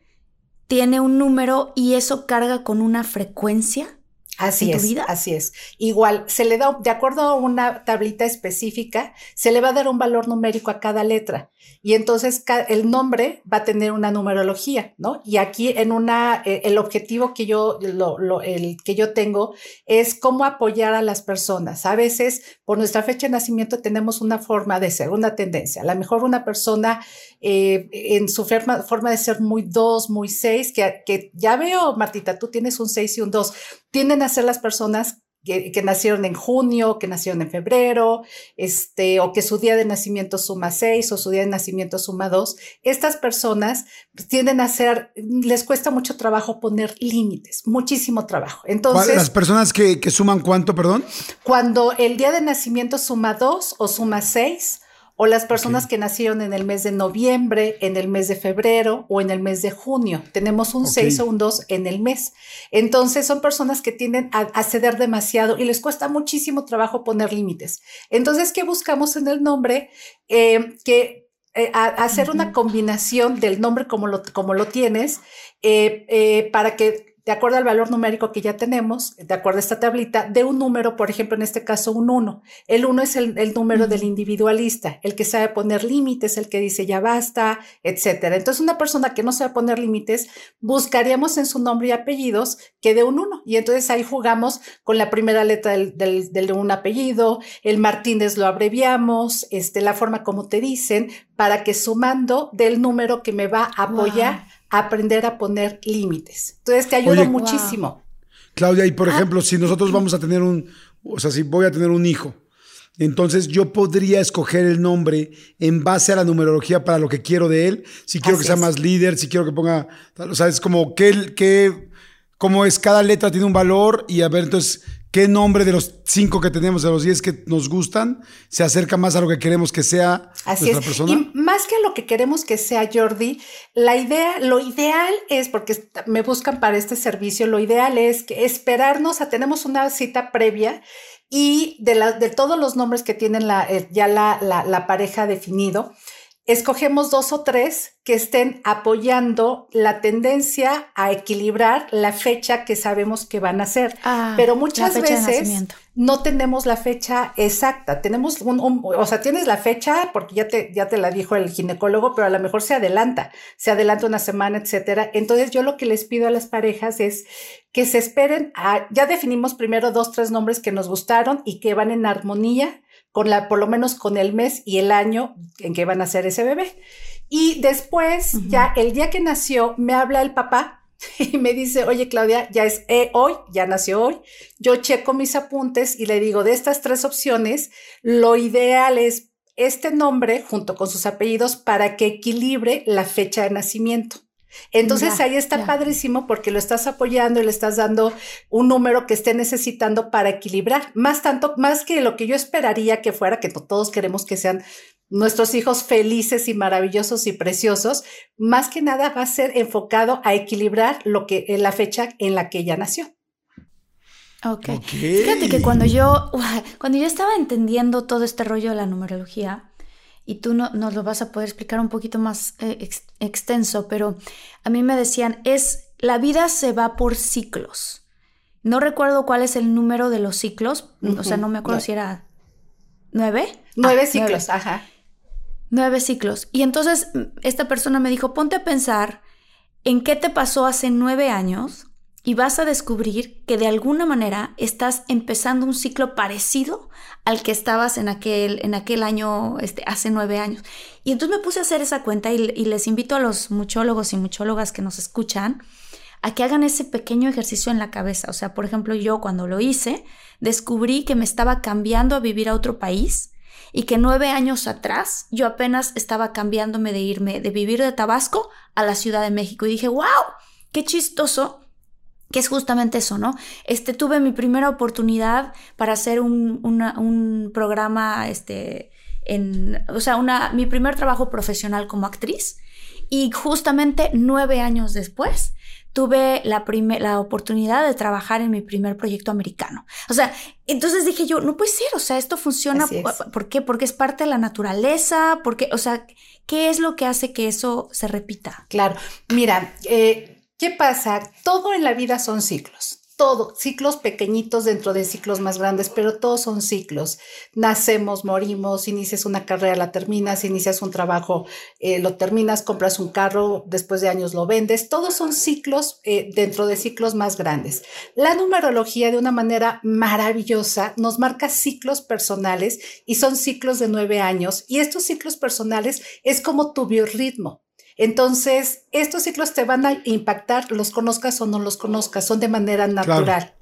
tiene un número y eso carga con una frecuencia. Así es, así es. Igual, se le da, de acuerdo a una tablita específica, se le va a dar un valor numérico a cada letra. Y entonces el nombre va a tener una numerología, ¿no? Y aquí en una, eh, el objetivo que yo, lo, el que yo tengo es cómo apoyar a las personas. A veces, por nuestra fecha de nacimiento, tenemos una forma de ser, una tendencia. A lo mejor una persona eh, en su forma, forma de ser muy dos, muy seis, que, que ya veo, Martita, tú tienes un seis y un dos tienden a ser las personas que, nacieron en junio, que nacieron en febrero, este, o que su día de nacimiento suma seis o su día de nacimiento suma dos. Estas personas tienden a ser, les cuesta mucho trabajo poner límites, muchísimo trabajo. Entonces, las personas que, que suman cuánto, perdón? Cuando el día de nacimiento suma dos o suma seis, o las personas que nacieron en el mes de noviembre, en el mes de febrero o en el mes de junio. Tenemos un 6 o un 2 en el mes. Entonces son personas que tienden a, ceder demasiado y les cuesta muchísimo trabajo poner límites. Entonces, ¿qué buscamos en el nombre? Eh, que eh, hacer una combinación del nombre como lo, como lo tienes eh, para que de acuerdo al valor numérico que ya tenemos, de acuerdo a esta tablita, de un número, por ejemplo, en este caso un 1. El 1 es el, número del individualista, el que sabe poner límites, el que dice ya basta, etcétera. Entonces, una persona que no sabe poner límites, buscaríamos en su nombre y apellidos que de un 1. Y entonces ahí jugamos con la primera letra del, del, un apellido, el Martínez lo abreviamos, este, la forma como te dicen, para que sumando del número que me va a apoyar aprender a poner límites. Entonces te ayuda muchísimo. Claudia, y por ah. ejemplo, si nosotros vamos a tener un, o sea, si voy a tener un hijo, entonces yo podría escoger el nombre en base a la numerología para lo que quiero de él. Si quiero que sea más líder, si quiero que ponga, o sea, es como que, que, cómo es, cada letra tiene un valor y a ver, entonces, qué nombre de los cinco que tenemos, de los diez que nos gustan, se acerca más a lo que queremos que sea Así nuestra persona. Y más que a lo que queremos que sea, Jordi, la idea, lo ideal es, porque me buscan para este servicio, lo ideal es que esperarnos a, tenemos una cita previa y de, la, de todos los nombres que tienen la, eh, ya la, la pareja definido, escogemos dos o tres que estén apoyando la tendencia a equilibrar la fecha que sabemos que van a ser. Ah, Pero muchas veces no tenemos la fecha exacta. Tenemos un, o sea, tienes la fecha porque ya te, ya te la dijo el ginecólogo, pero a lo mejor se adelanta, se adelanta una semana, etcétera. Entonces yo lo que les pido a las parejas es que se esperen a, ya definimos primero dos, tres nombres que nos gustaron y que van en armonía con la, por lo menos con el mes y el año en que van a ser ese bebé. Y después, ya el día que nació, me habla el papá [LAUGHS] y me dice, oye Claudia, ya es eh, hoy, ya nació hoy. Yo checo mis apuntes y le digo, de estas tres opciones, lo ideal es este nombre junto con sus apellidos para que equilibre la fecha de nacimiento. Entonces ahí está padrísimo porque lo estás apoyando y le estás dando un número que esté necesitando para equilibrar. Más tanto, más que lo que yo esperaría que fuera, que todos queremos que sean nuestros hijos felices y maravillosos y preciosos, más que nada va a ser enfocado a equilibrar lo que en la fecha en la que ella nació. Ok. Fíjate que cuando yo, [LAUGHS] cuando yo estaba entendiendo todo este rollo de la numerología, y tú no, nos lo vas a poder explicar un poquito más eh, extenso, pero a mí me decían, es, la vida se va por ciclos. No recuerdo cuál es el número de los ciclos, o sea, no me acuerdo si era nueve. Nueve ah, ciclos, ajá. Nueve ciclos. Y entonces esta persona me dijo, ponte a pensar en qué te pasó hace nueve años y vas a descubrir que de alguna manera estás empezando un ciclo parecido al que estabas en aquel, en aquel año, este, hace nueve años. Y entonces me puse a hacer esa cuenta y, les invito a los muchólogos y muchólogas que nos escuchan a que hagan ese pequeño ejercicio en la cabeza. O sea, por ejemplo, yo cuando lo hice, descubrí que me estaba cambiando a vivir a otro país y que nueve años atrás yo apenas estaba cambiándome de irme de vivir de Tabasco a la Ciudad de México y dije, wow, qué chistoso que es justamente eso, ¿no? Este, tuve mi primera oportunidad para hacer un, un programa, este, en, o sea, una, mi primer trabajo profesional como actriz y justamente nueve años después tuve la, la oportunidad de trabajar en mi primer proyecto americano. O sea, entonces dije yo, no puede ser, o sea, esto funciona. ¿Por qué? Porque es parte de la naturaleza, porque, o sea, ¿qué es lo que hace que eso se repita? Claro, mira, eh, ¿qué pasa? Todo en la vida son ciclos todo, ciclos pequeñitos dentro de ciclos más grandes, pero todos son ciclos. Nacemos, morimos, inicias una carrera, la terminas, inicias un trabajo, eh, lo terminas, compras un carro, después de años lo vendes. Todos son ciclos eh, dentro de ciclos más grandes. La numerología de una manera maravillosa nos marca ciclos personales y son ciclos de nueve años y estos ciclos personales es como tu biorritmo. Entonces, estos ciclos te van a impactar, los conozcas o no los conozcas, son de manera natural.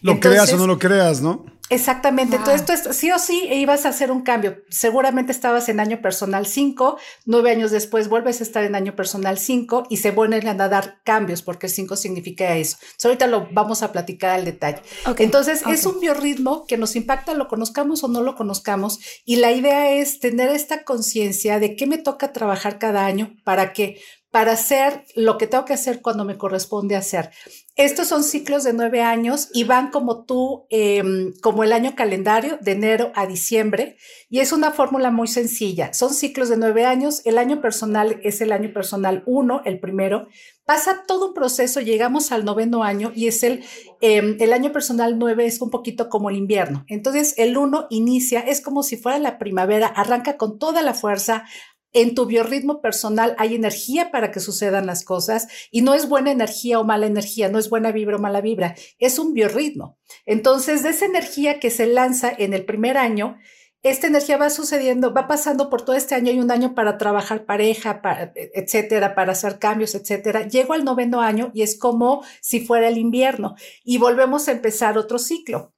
Lo creas o no lo creas, ¿no? Exactamente. Entonces, esto sí o sí ibas a hacer un cambio. Seguramente estabas en año personal 5, nueve años después vuelves a estar en año personal 5 y se vuelven a dar cambios porque 5 significa eso. ahorita lo vamos a platicar al detalle. Entonces, es un biorritmo que nos impacta, lo conozcamos o no lo conozcamos. Y la idea es tener esta conciencia de qué me toca trabajar cada año para que para hacer lo que tengo que hacer cuando me corresponde hacer. Estos son ciclos de nueve años y van como tú, em, como el año calendario, de enero a diciembre, y es una fórmula muy sencilla. Son ciclos de nueve años, el año personal es el año personal uno, el primero, pasa todo un proceso, llegamos al noveno año y es el, em, el año personal nueve es un poquito como el invierno. Entonces el uno inicia, es como si fuera la primavera, arranca con toda la fuerza, en tu biorritmo personal hay energía para que sucedan las cosas y no es buena energía o mala energía, no es buena vibra o mala vibra, es un biorritmo. Entonces, de esa energía que se lanza en el primer año, esta energía va sucediendo, va pasando por todo este año, hay un año para trabajar pareja, etcétera, para hacer cambios, etcétera. Llego al noveno año y es como si fuera el invierno y volvemos a empezar otro ciclo.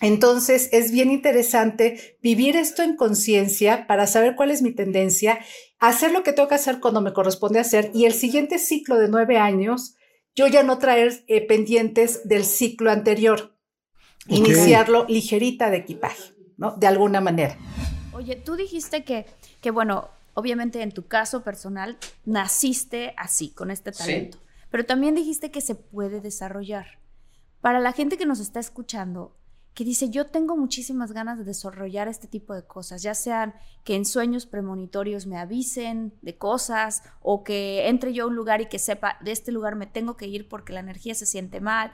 Entonces, es bien interesante vivir esto en conciencia para saber cuál es mi tendencia, hacer lo que tengo que hacer cuando me corresponde hacer y el siguiente ciclo de nueve años, yo ya no traer eh, pendientes del ciclo anterior, iniciarlo ligerita de equipaje, ¿no? De alguna manera. Oye, tú dijiste que, que, bueno, obviamente en tu caso personal naciste así, con este talento, pero también dijiste que se puede desarrollar. Para la gente que nos está escuchando, que dice, yo tengo muchísimas ganas de desarrollar este tipo de cosas, ya sean que en sueños premonitorios me avisen de cosas o que entre yo a un lugar y que sepa, de este lugar me tengo que ir porque la energía se siente mal,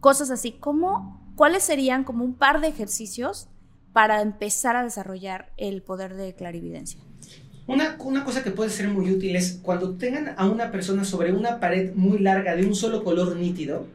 cosas así. ¿Cómo, ¿Cuáles serían como un par de ejercicios para empezar a desarrollar el poder de clarividencia? Una, una, cosa que puede ser muy útil es cuando tengan a una persona sobre una pared muy larga de un solo color nítido,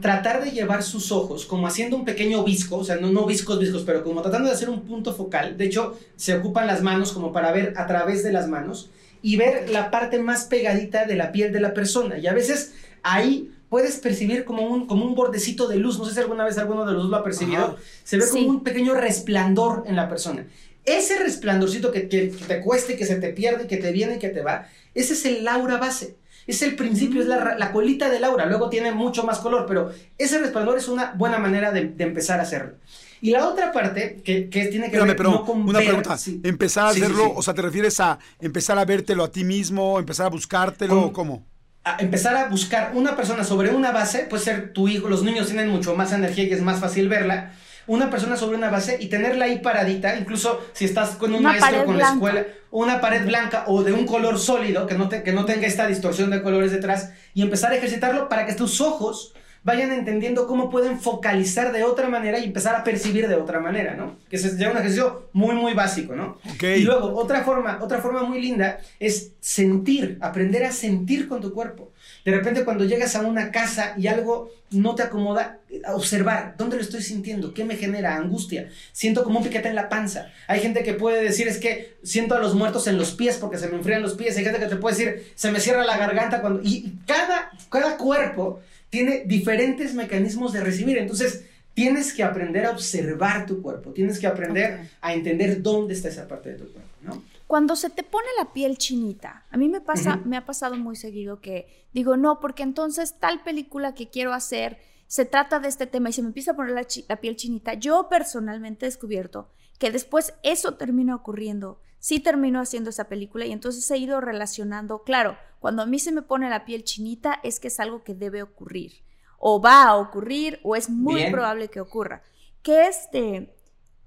tratar de llevar sus ojos como haciendo un pequeño visco, o sea, no, no viscos, viscos, pero como tratando de hacer un punto focal. De hecho, se ocupan las manos como para ver a través de las manos y ver la parte más pegadita de la piel de la persona. Y a veces ahí puedes percibir como un, como un bordecito de luz. No sé si alguna vez alguno de los lo ha percibido. Se ve como un pequeño resplandor en la persona. Ese resplandorcito que, que, que te cueste, que se te pierde, que te viene y que te va, ese es el aura base. Es el principio, es la, la, colita de Laura. Luego tiene mucho más color, pero ese resplandor es una buena manera de, empezar a hacerlo. Y la otra parte que, que tiene que ver pero una pregunta. Empezar a hacerlo, o sea, ¿te refieres a empezar a vértelo a ti mismo, empezar a buscártelo o cómo? A empezar a buscar una persona sobre una base, puede ser tu hijo, los niños tienen mucho más energía y es más fácil verla una persona sobre una base y tenerla ahí paradita, incluso si estás con un maestro con la escuela, una pared blanca o de un color sólido, que no, que no tenga esta distorsión de colores detrás, y empezar a ejercitarlo para que tus ojos vayan entendiendo cómo pueden focalizar de otra manera y empezar a percibir de otra manera, ¿no? Que es ya un ejercicio muy, muy básico, ¿no? Y luego, otra forma, otra forma muy linda es sentir, aprender a sentir con tu cuerpo. De repente cuando llegas a una casa y algo no te acomoda, observar, ¿dónde lo estoy sintiendo? ¿Qué me genera angustia? Siento como un piquete en la panza. Hay gente que puede decir, es que siento a los muertos en los pies porque se me enfrían los pies. Hay gente que te puede decir, se me cierra la garganta cuando... Y cada, cada cuerpo tiene diferentes mecanismos de recibir. Entonces, tienes que aprender a observar tu cuerpo, tienes que aprender a entender dónde está esa parte de tu cuerpo, ¿no? Cuando se te pone la piel chinita, a mí me pasa, me ha pasado muy seguido que digo, no, porque entonces tal película que quiero hacer se trata de este tema y se me empieza a poner la, piel chinita. Yo personalmente he descubierto que después eso termina ocurriendo. Sí termino haciendo esa película y entonces he ido relacionando, claro, cuando a mí se me pone la piel chinita es que es algo que debe ocurrir o va a ocurrir o es muy probable que ocurra. Que este,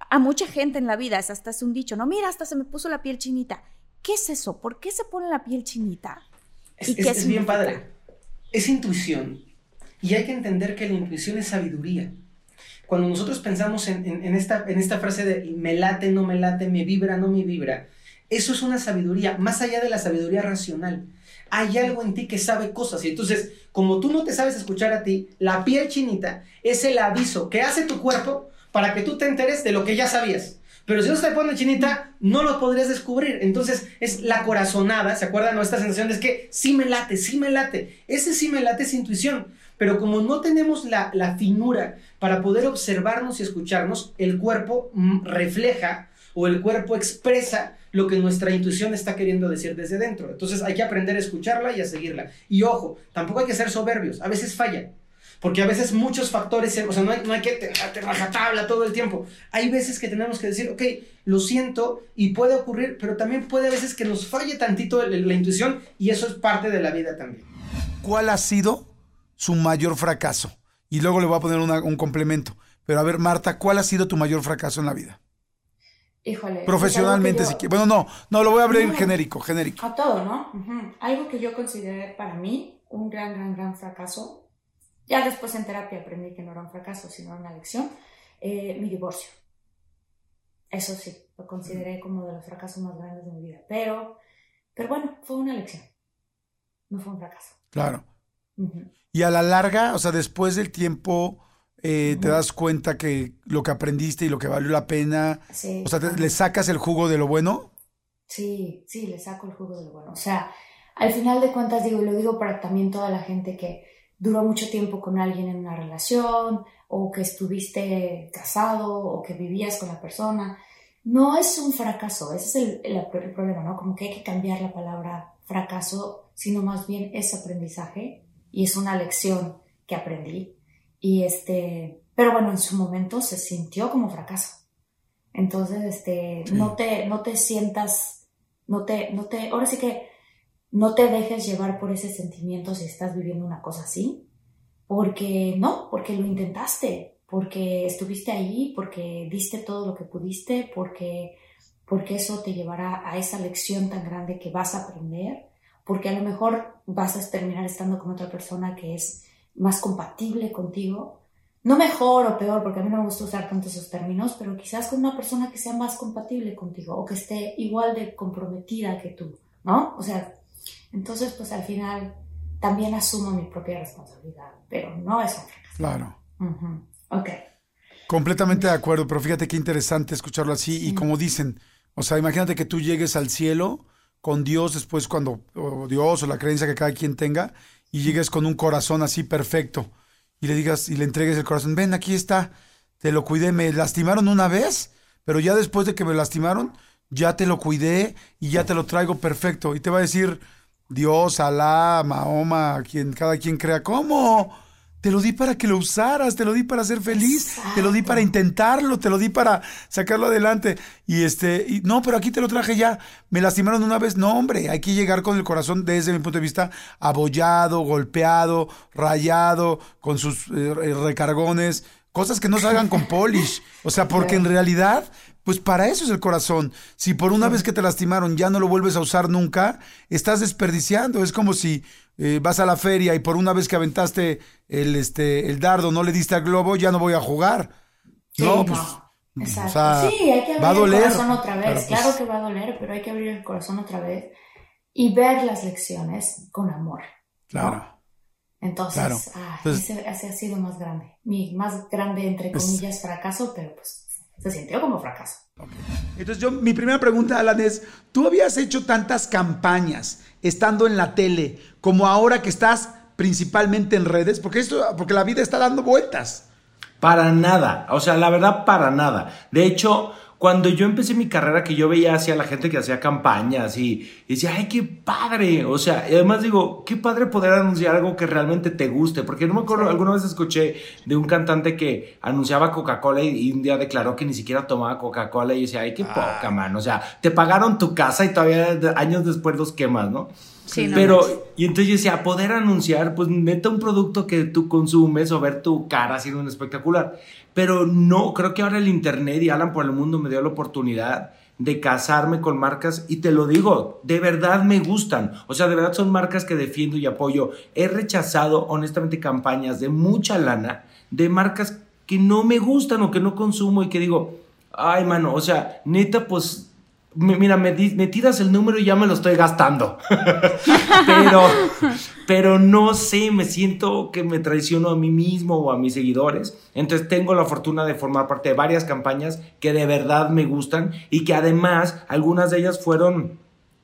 a mucha gente en la vida, es hasta es un dicho, no, mira, hasta se me puso la piel chinita. ¿Qué es eso? ¿Por qué se pone la piel chinita? Es, es bien padre. Es intuición. Y hay que entender que la intuición es sabiduría. Cuando nosotros pensamos en, esta, en esta frase de me late, no me late, me vibra, no me vibra, eso es una sabiduría, más allá de la sabiduría racional. Hay algo en ti que sabe cosas. Y entonces, como tú no te sabes escuchar a ti, la piel chinita es el aviso que hace tu cuerpo para que tú te enteres de lo que ya sabías. Pero si no se te pone chinita, no lo podrías descubrir. Entonces es la corazonada, ¿se acuerdan? No, esta sensación es que sí me late, sí me late. Ese sí me late es intuición. Pero como no tenemos la, finura para poder observarnos y escucharnos, el cuerpo mm, refleja o el cuerpo expresa lo que nuestra intuición está queriendo decir desde dentro. Entonces hay que aprender a escucharla y a seguirla. Y ojo, tampoco hay que ser soberbios, a veces falla. Porque a veces muchos factores, o sea, no hay, no hay que te tabla todo el tiempo. Hay veces que tenemos que decir, ok, lo siento y puede ocurrir, pero también puede a veces que nos falle tantito la, la intuición y eso es parte de la vida también. ¿Cuál ha sido su mayor fracaso? Y luego le voy a poner un complemento. Pero a ver, Marta, ¿cuál ha sido tu mayor fracaso en la vida? Híjole. Profesionalmente, si Bueno, no, no, lo voy a abrir genérico, genérico. A todo, ¿no? Algo que yo consideré para mí un gran, gran, gran fracaso. Ya después en terapia aprendí que no era un fracaso, sino una lección. Eh, mi divorcio. Eso sí, lo consideré como de los fracasos más grandes de mi vida. Pero, pero bueno, fue una lección. No fue un fracaso. Claro. Y a la larga, o sea, después del tiempo, eh, te das cuenta que lo que aprendiste y lo que valió la pena, o sea, ¿le sacas el jugo de lo bueno? Sí, sí, le saco el jugo de lo bueno. O sea, al final de cuentas, digo, lo digo para también toda la gente que duró mucho tiempo con alguien en una relación, o que estuviste casado, o que vivías con la persona, no es un fracaso, ese es el, el problema, ¿no? Como que hay que cambiar la palabra fracaso, sino más bien es aprendizaje y es una lección que aprendí. Y este, pero bueno, en su momento se sintió como fracaso. Entonces, este, no te, no te sientas, no te, no te, ahora sí que no te dejes llevar por ese sentimiento si estás viviendo una cosa así, porque no, porque lo intentaste, porque estuviste ahí, porque diste todo lo que pudiste, porque, porque eso te llevará a esa lección tan grande que vas a aprender porque a lo mejor vas a terminar estando con otra persona que es más compatible contigo. No mejor o peor, porque a mí no me gusta usar tanto esos términos, pero quizás con una persona que sea más compatible contigo o que esté igual de comprometida que tú, ¿no? O sea, entonces pues al final también asumo mi propia responsabilidad, pero no es un fracaso. Claro. Ok. Completamente de acuerdo, pero fíjate qué interesante escucharlo así y como dicen, o sea, imagínate que tú llegues al cielo con Dios después cuando, Dios o la creencia que cada quien tenga, y llegues con un corazón así perfecto y le digas y le entregues el corazón, ven, aquí está, te lo cuidé, me lastimaron una vez, pero ya después de que me lastimaron, ya te lo cuidé y ya te lo traigo perfecto. Y te va a decir Dios, Alá, Mahoma, quien, cada quien crea, ¿cómo? Te lo di para que lo usaras, te lo di para ser feliz, te lo di para intentarlo, te lo di para sacarlo adelante. Y este, y, no, pero aquí te lo traje ya. Me lastimaron una vez. No, hombre, hay que llegar con el corazón, desde mi punto de vista, abollado, golpeado, rayado, con sus eh, recargones, cosas que no salgan con [LAUGHS] polish. O sea, porque en realidad pues para eso es el corazón. Si por una vez que te lastimaron ya no lo vuelves a usar nunca, estás desperdiciando. Es como si eh, vas a la feria y por una vez que aventaste el, este, el dardo no le diste al globo, ya no voy a jugar. no, pues... Exacto. sí, hay que abrir el corazón otra vez. Pues claro que va a doler, pero hay que abrir el corazón otra vez y ver las lecciones con amor. Claro. Entonces, ah, ese, ha sido más grande. Mi más grande, entre comillas, fracaso, pero pues se sintió como fracaso. Entonces yo, mi primera pregunta, Alan, es, ¿tú habías hecho tantas campañas estando en la tele como ahora que estás principalmente en redes? Porque, esto, porque la vida está dando vueltas. Para nada, o sea, la verdad, para nada. De hecho, cuando yo empecé mi carrera, que yo veía hacia la gente que hacía campañas y, decía, ay, qué padre. O sea, y además digo, qué padre poder anunciar algo que realmente te guste. Porque no me acuerdo, alguna vez escuché de un cantante que anunciaba Coca-Cola y, un día declaró que ni siquiera tomaba Coca-Cola y decía, ay, qué ah. poca, man. O sea, te pagaron tu casa y todavía años después los quemas, ¿no? Sí, Pero, y entonces yo decía, poder anunciar, pues neta un producto que tú consumes o ver tu cara haciendo un espectacular. Pero no, creo que ahora el Internet y Alan por el mundo me dio la oportunidad de casarme con marcas y te lo digo, de verdad me gustan. O sea, de verdad son marcas que defiendo y apoyo. He rechazado honestamente campañas de mucha lana de marcas que no me gustan o que no consumo y que digo, ay mano, o sea, neta pues mira, me, tiras el número y ya me lo estoy gastando. [LAUGHS] pero, pero no sé, me siento que me traiciono a mí mismo o a mis seguidores. Entonces tengo la fortuna de formar parte de varias campañas que de verdad me gustan y que además algunas de ellas fueron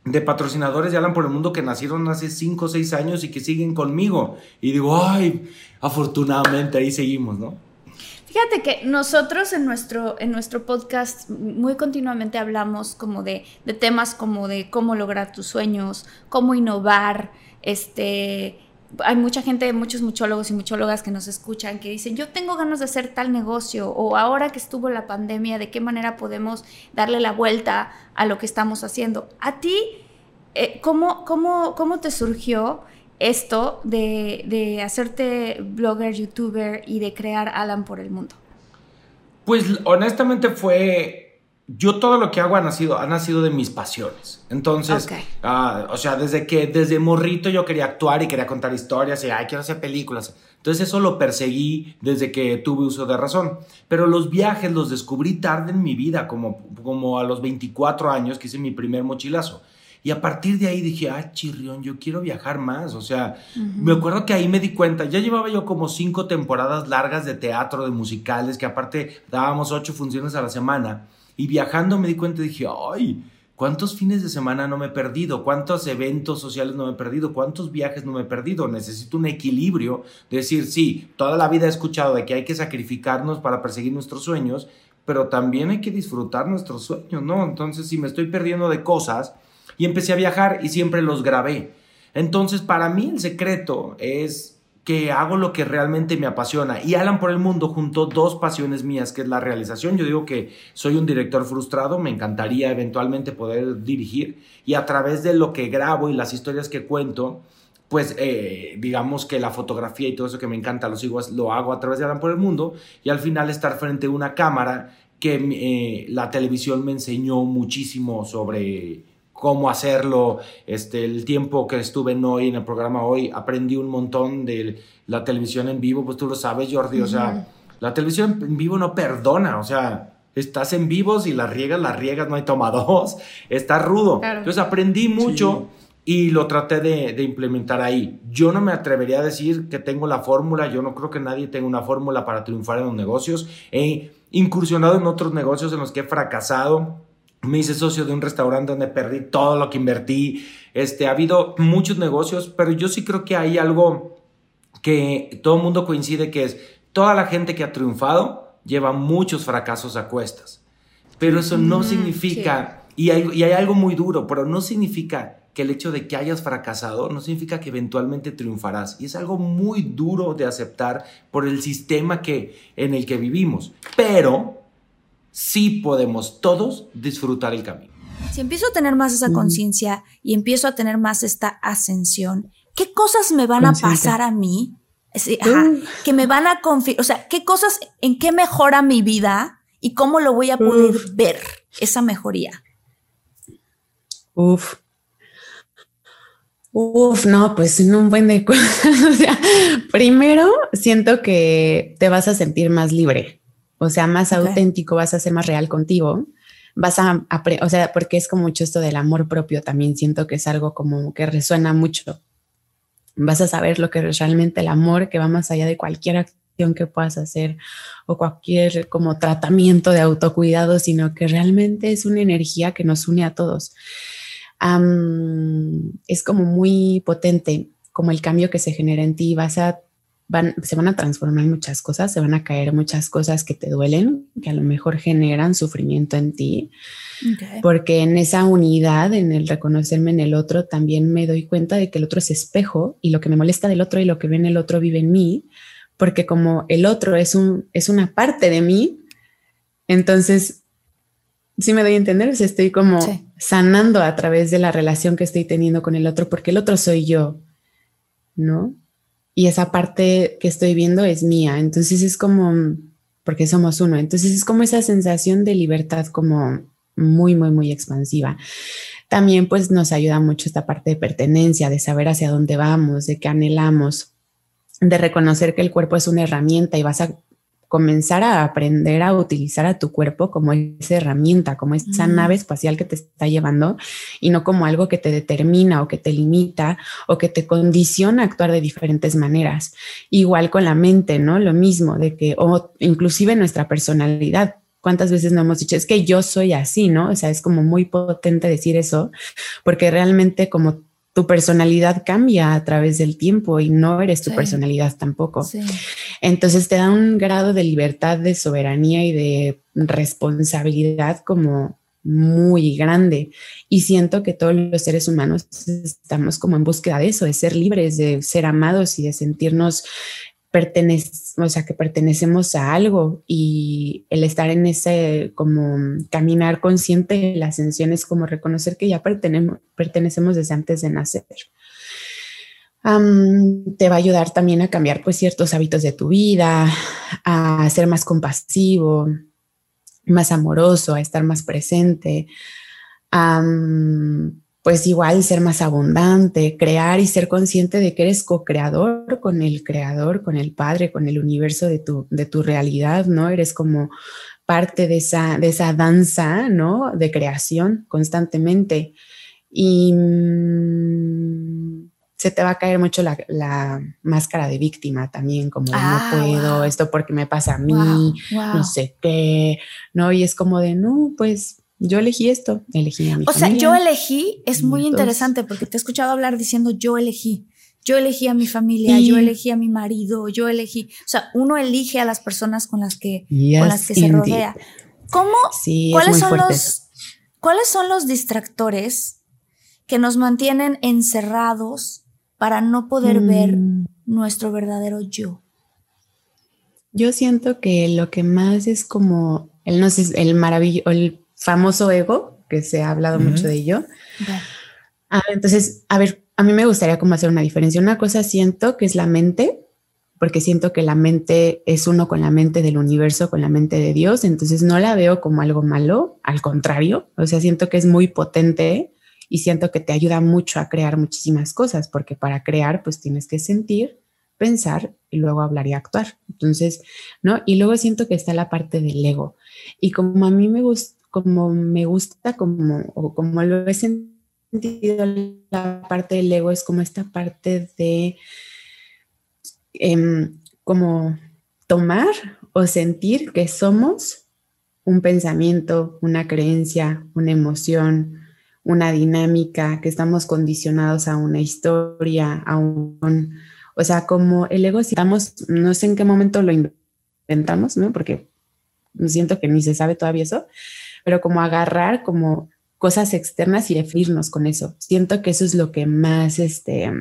de patrocinadores de Alan por el Mundo que nacieron hace 5 o 6 años y que siguen conmigo. Y digo, ay, afortunadamente ahí seguimos, ¿no? Fíjate que nosotros en nuestro, en nuestro podcast muy continuamente hablamos como de, temas como de cómo lograr tus sueños, cómo innovar, este, hay mucha gente, muchos muchólogos y muchólogas que nos escuchan que dicen, yo tengo ganas de hacer tal negocio o ahora que estuvo la pandemia, ¿de qué manera podemos darle la vuelta a lo que estamos haciendo? A ti, eh, ¿cómo, cómo, cómo te surgió esto de, hacerte blogger, youtuber y de crear Alan por el mundo? Pues honestamente fue yo todo lo que hago ha nacido, ha nacido de mis pasiones. Entonces, ah, o sea, desde que, desde morrito yo quería actuar y quería contar historias y, ay, quiero hacer películas. Entonces eso lo perseguí desde que tuve uso de razón. Pero los viajes los descubrí tarde en mi vida, como, como a los 24 años que hice mi primer mochilazo. Y a partir de ahí dije, ah, chirrión, yo quiero viajar más. O sea, me acuerdo que ahí me di cuenta, ya llevaba yo como cinco temporadas largas de teatro, de musicales, que aparte dábamos ocho funciones a la semana. Y viajando me di cuenta y dije, ay, ¿cuántos fines de semana no me he perdido? ¿Cuántos eventos sociales no me he perdido? ¿Cuántos viajes no me he perdido? Necesito un equilibrio. De decir, sí, toda la vida he escuchado de que hay que sacrificarnos para perseguir nuestros sueños, pero también hay que disfrutar nuestros sueños, ¿no? Entonces, si me estoy perdiendo de cosas, y empecé a viajar y siempre los grabé. Entonces, para mí el secreto es que hago lo que realmente me apasiona. Y Alan por el Mundo juntó dos pasiones mías, que es la realización. Yo digo que soy un director frustrado, me encantaría eventualmente poder dirigir. Y a través de lo que grabo y las historias que cuento, pues eh, digamos que la fotografía y todo eso que me encanta lo, sigo, lo hago a través de Alan por el Mundo. Y al final estar frente a una cámara que eh, la televisión me enseñó muchísimo sobre cómo hacerlo, este, el tiempo que estuve en hoy, en el programa hoy, aprendí un montón de la televisión en vivo, pues tú lo sabes, Jordi, o sea, la televisión en vivo no perdona, o sea, estás en vivo, y las riegas, las riegas, no hay toma [LAUGHS] dos, está rudo. Entonces aprendí mucho. Y lo traté de, implementar ahí. Yo no me atrevería a decir que tengo la fórmula, yo no creo que nadie tenga una fórmula para triunfar en los negocios. He incursionado en otros negocios en los que he fracasado, me hice socio de un restaurante donde perdí todo lo que invertí. Este, ha habido muchos negocios, pero yo sí creo que hay algo que todo el mundo coincide que es toda la gente que ha triunfado lleva muchos fracasos a cuestas. Pero eso no significa, y, hay, y hay algo muy duro, pero no significa que el hecho de que hayas fracasado no significa que eventualmente triunfarás. Y es algo muy duro de aceptar por el sistema que, en el que vivimos. Pero sí podemos todos disfrutar el camino. Si empiezo a tener más esa conciencia y empiezo a tener más esta ascensión, ¿qué cosas me van a pasar a mí? que me van a confiar, o sea, ¿qué cosas, en qué mejora mi vida y cómo lo voy a poder ver esa mejoría? Uf. Uf, no, pues en un buen de [LAUGHS] cosas. o sea, primero siento que te vas a sentir más libre o sea, más auténtico, vas a ser más real contigo, vas a, o sea, porque es como mucho esto del amor propio también, siento que es algo como que resuena mucho. Vas a saber lo que es realmente el amor, que va más allá de cualquier acción que puedas hacer o cualquier como tratamiento de autocuidado, sino que realmente es una energía que nos une a todos. es como muy potente, como el cambio que se genera en ti, vas a van, se van a transformar muchas cosas, se van a caer muchas cosas que te duelen, que a lo mejor generan sufrimiento en ti. Porque en esa unidad, en el reconocerme en el otro, también me doy cuenta de que el otro es espejo y lo que me molesta del otro y lo que ve en el otro vive en mí, porque como el otro es, un, es una parte de mí, entonces, sí me doy a entender, estoy como sanando a través de la relación que estoy teniendo con el otro, porque el otro soy yo, ¿no? Y esa parte que estoy viendo es mía, entonces es como, porque somos uno, entonces es como esa sensación de libertad como muy, muy, muy expansiva. También pues nos ayuda mucho esta parte de pertenencia, de saber hacia dónde vamos, de qué anhelamos, de reconocer que el cuerpo es una herramienta y vas a comenzar a aprender a utilizar a tu cuerpo como esa herramienta, como esa nave espacial que te está llevando y no como algo que te determina o que te limita o que te condiciona a actuar de diferentes maneras. Igual con la mente, ¿no? Lo mismo, de que, o inclusive nuestra personalidad. ¿Cuántas veces no hemos dicho, es que yo soy así, ¿no? O sea, es como muy potente decir eso, porque realmente como tu personalidad cambia a través del tiempo y no eres tu personalidad tampoco. Entonces te da un grado de libertad, de soberanía y de responsabilidad como muy grande. Y siento que todos los seres humanos estamos como en búsqueda de eso, de ser libres, de ser amados y de sentirnos o sea, que pertenecemos a algo y el estar en ese como caminar consciente la ascensión es como reconocer que ya pertenecemos, pertenecemos desde antes de nacer. te va a ayudar también a cambiar pues ciertos hábitos de tu vida, a ser más compasivo, más amoroso, a estar más presente, pues igual ser más abundante, crear y ser consciente de que eres co-creador con el creador, con el padre, con el universo de tu, de tu realidad, ¿no? Eres como parte de esa, de esa danza, ¿no? De creación constantemente. Y mm, se te va a caer mucho la, máscara de víctima también, como no ah, puedo, esto porque me pasa a mí, no sé qué, ¿no? Y es como de, no, pues yo elegí esto, elegí a mi O sea, yo elegí es muy interesante porque te he escuchado hablar diciendo yo elegí. Yo elegí a mi familia, yo elegí a mi marido, yo elegí. O sea, uno elige a las personas con las que, con las que se rodea. ¿Cómo? ¿cuáles, son los, ¿Cuáles son los distractores que nos mantienen encerrados para no poder ver mm. nuestro verdadero yo? Yo siento que lo que más es como el no sé, el maravilloso, el famoso ego, que se ha hablado mucho de ello. Ah, entonces, a ver, a mí me gustaría como hacer una diferencia. Una cosa siento que es la mente, porque siento que la mente es uno con la mente del universo, con la mente de Dios, entonces no la veo como algo malo, al contrario, o sea, siento que es muy potente y siento que te ayuda mucho a crear muchísimas cosas, porque para crear pues tienes que sentir, pensar y luego hablar y actuar. Entonces, ¿no? Y luego siento que está la parte del ego. Y como a mí me gusta, como me gusta, como, o como lo he sentido, la parte del ego es como esta parte de em, como tomar o sentir que somos un pensamiento, una creencia, una emoción, una dinámica, que estamos condicionados a una historia, a un, o sea, como el ego, si estamos, no sé en qué momento lo inventamos, ¿no? Porque siento que ni se sabe todavía eso, pero como agarrar como cosas externas y definirnos con eso. Siento que eso es lo que más, este,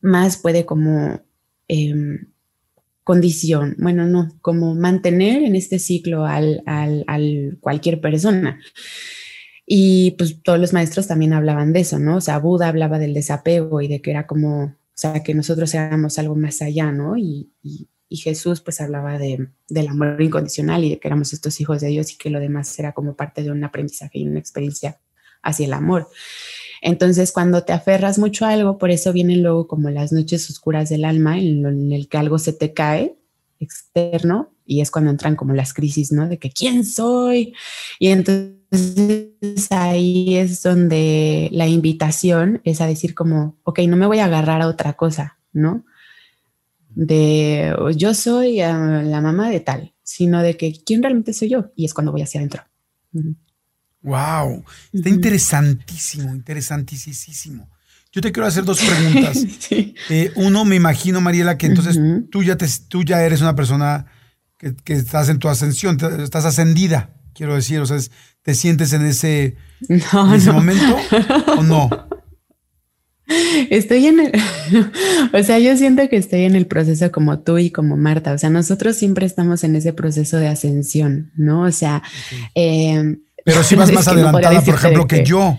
más puede como em, condición, bueno, no, como mantener en este ciclo al, al, cualquier persona. Y pues todos los maestros también hablaban de eso, ¿no? O sea, Buda hablaba del desapego y de que era como, o sea, que nosotros éramos algo más allá, ¿no? y, y Jesús pues hablaba de, del amor incondicional y de que éramos estos hijos de Dios y que lo demás era como parte de un aprendizaje y una experiencia hacia el amor. Entonces, cuando te aferras mucho a algo, por eso vienen luego como las noches oscuras del alma, en, en, el que algo se te cae externo, y es cuando entran como las crisis, ¿no? De que, ¿quién soy? Y entonces ahí es donde la invitación es a decir como, ok, no me voy a agarrar a otra cosa, ¿no? De yo soy ah, la mamá de tal, sino de que quién realmente soy yo y es cuando voy hacia adentro. Wow, está interesantísimo, interesantísimo. Yo te quiero hacer dos preguntas. [LAUGHS] Eh, uno, me imagino, Mariela, que entonces tú, ya te, tú ya eres una persona que, estás en tu ascensión, estás ascendida, quiero decir, o sea, ¿te sientes en ese, [LAUGHS] momento o no? [LAUGHS] Estoy en el, [LAUGHS] o sea, yo siento que estoy en el proceso como tú y como Marta, o sea, nosotros siempre estamos en ese proceso de ascensión, ¿no? O sea, eh, pero si vas [LAUGHS] más adelantada, por ejemplo, que yo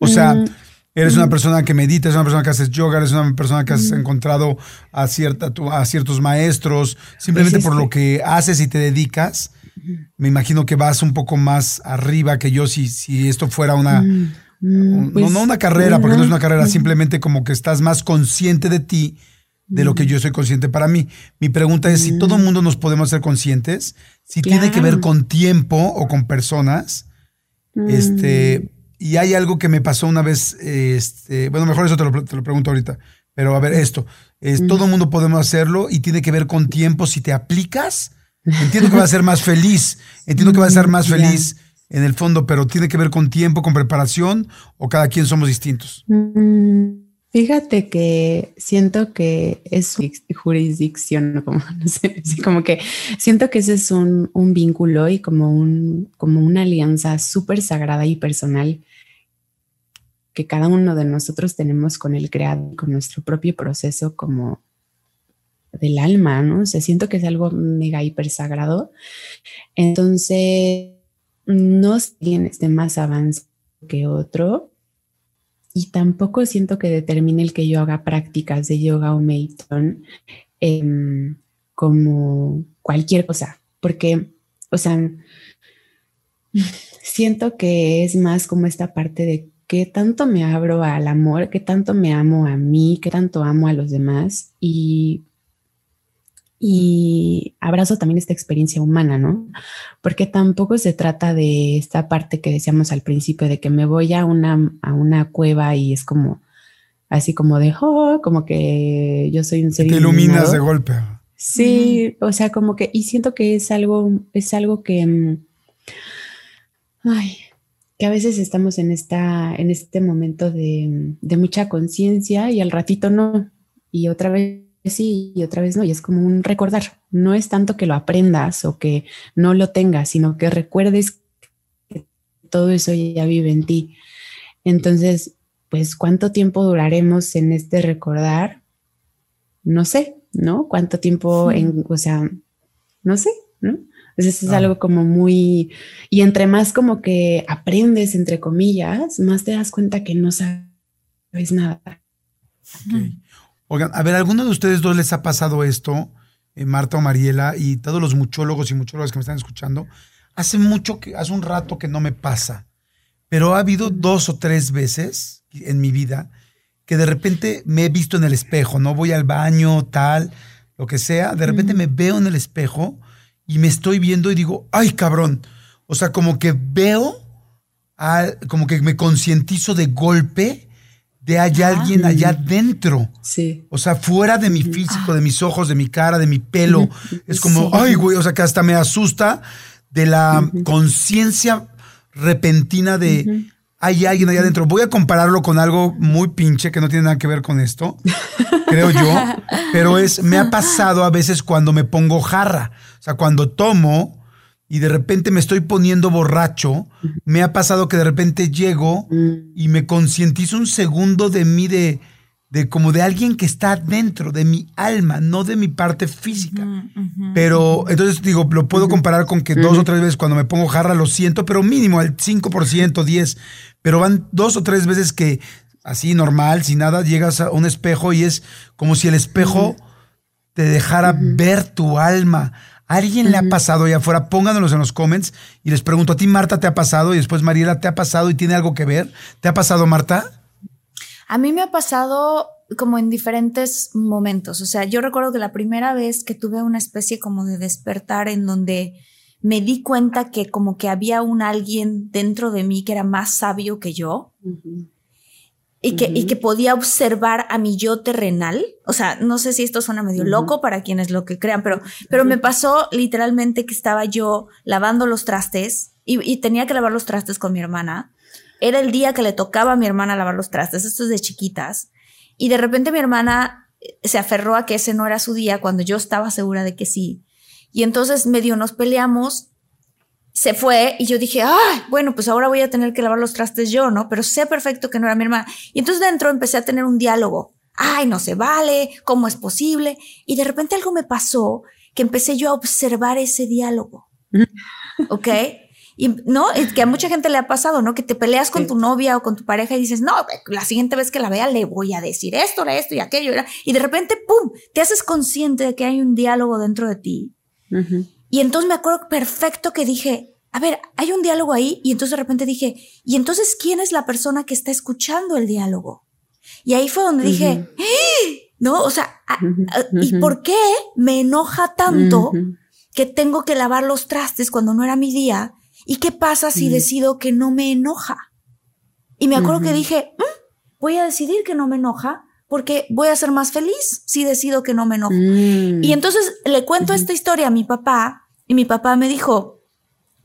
O sea, mm. eres una mm. persona que medita, eres una persona que haces yoga, eres una persona que has mm. encontrado a, cierta, a ciertos maestros, simplemente por lo que haces y te dedicas. Me imagino que vas un poco más arriba que yo si, si esto fuera una... no, pues, una carrera, porque no es una carrera, simplemente como que estás más consciente de ti, de lo que yo soy consciente para mí. Mi pregunta es si todo el mundo nos podemos ser conscientes, si tiene que ver con tiempo o con personas, este, y hay algo que me pasó una vez, este, bueno, mejor eso te lo, pregunto ahorita, pero a ver, esto, es, todo el mundo podemos hacerlo y tiene que ver con tiempo, si te aplicas, [LAUGHS] entiendo que va a ser más feliz, entiendo que va a ser más feliz en el fondo, pero tiene que ver con tiempo, con preparación, o cada quien somos distintos. Mm, fíjate que siento que es jurisdicción, como, no sé, [LAUGHS] como que siento que ese es un, un vínculo y como, un, como una alianza súper sagrada y personal que cada uno de nosotros tenemos con el creado, con nuestro propio proceso como del alma, ¿no? O sea, siento que es algo mega hiper sagrado. Entonces, no tienes de más avance que otro y tampoco siento que determine el que yo haga prácticas de yoga o meditación em, como cualquier cosa, porque, o sea, [LAUGHS] siento que es más como esta parte de qué tanto me abro al amor, qué tanto me amo a mí, qué tanto amo a los demás y, y abrazo también esta experiencia humana, ¿no? Porque tampoco se trata de esta parte que decíamos al principio, de que me voy a una, a una cueva y es como, así como de, oh, como que yo soy un ser. Te iluminas de golpe. Sí, o sea, como que, y siento que es algo, es algo que, mm, ay, que a veces estamos en, esta, en este momento de, mucha conciencia y al ratito no, y otra vez sí y otra vez no, y es como un recordar. No es tanto que lo aprendas o que no lo tengas, sino que recuerdes que todo eso ya vive en ti. Entonces, pues, ¿cuánto tiempo duraremos en este recordar? No sé, ¿no? ¿Cuánto tiempo en, o sea, no sé, ¿no? Eso es algo como muy, y entre más como que aprendes, entre comillas, más te das cuenta que no sabes nada. Oigan, a ver, ¿alguno de ustedes dos les ha pasado esto, eh, Marta o Mariela, y todos los muchólogos y muchólogas que me están escuchando? Hace mucho que, hace un rato que no me pasa, pero ha habido dos o tres veces en mi vida que de repente me he visto en el espejo, no voy al baño, tal, lo que sea, de repente me veo en el espejo y me estoy viendo y digo, ay cabrón. O sea, como que veo, como que me concientizo de golpe de hay alguien allá dentro. Sí. O sea, fuera de mi físico, de mis ojos, de mi cara, de mi pelo. Es como, ay, güey, o sea, que hasta me asusta de la conciencia repentina de hay alguien allá adentro. Voy a compararlo con algo muy pinche que no tiene nada que ver con esto, [LAUGHS] creo yo, pero es, me ha pasado a veces cuando me pongo jarra. O sea, cuando tomo y de repente me estoy poniendo borracho, me ha pasado que de repente llego y me concientizo un segundo de mí, de, de como de alguien que está dentro de mi alma, no de mi parte física. Pero entonces digo, lo puedo comparar con que dos o tres veces cuando me pongo jarra lo siento, pero mínimo al 5%, 10%. Pero van dos o tres veces que así normal, sin nada, llegas a un espejo y es como si el espejo te dejara ver tu alma alguien le ha pasado allá afuera? Pónganos en los comments y les pregunto, ¿a ti Marta te ha pasado? Y después Mariela, ¿te ha pasado y tiene algo que ver? ¿Te ha pasado Marta? A mí me ha pasado como en diferentes momentos. O sea, yo recuerdo que la primera vez que tuve una especie como de despertar en donde me di cuenta que como que había un alguien dentro de mí que era más sabio que yo. Y que, y que podía observar a mi yo terrenal. O sea, no sé si esto suena medio loco para quienes lo que crean, pero, pero me pasó literalmente que estaba yo lavando los trastes y, y tenía que lavar los trastes con mi hermana. Era el día que le tocaba a mi hermana lavar los trastes, esto es de chiquitas. Y de repente mi hermana eh, se aferró a que ese no era su día cuando yo estaba segura de que sí. Y entonces medio nos peleamos, se fue y yo dije, ay, bueno, pues ahora voy a tener que lavar los trastes yo, ¿no? Pero sé perfecto que no era mi hermana. Y entonces dentro empecé a tener un diálogo. Ay, no se vale, ¿cómo es posible? Y de repente algo me pasó que empecé yo a observar ese diálogo. ¿Ok? Y no, es que a mucha gente le ha pasado, ¿no? Que te peleas con tu novia o con tu pareja y dices, no, la siguiente vez que la vea le voy a decir esto, esto y aquello. Y de repente, ¡pum! Te haces consciente de que hay un diálogo dentro de ti. Y entonces me acuerdo perfecto que dije, a ver, hay un diálogo ahí. Y entonces de repente dije, ¿y entonces quién es la persona que está escuchando el diálogo? Y ahí fue donde dije, ¡Eh! ¿no? O sea, ¿y por qué me enoja tanto que tengo que lavar los trastes cuando no era mi día? ¿Y qué pasa si decido que no me enoja? Y me acuerdo que dije, mm, voy a decidir que no me enoja porque voy a ser más feliz si decido que no me enojo. Mm. Y entonces le cuento esta historia a mi papá y mi papá me dijo,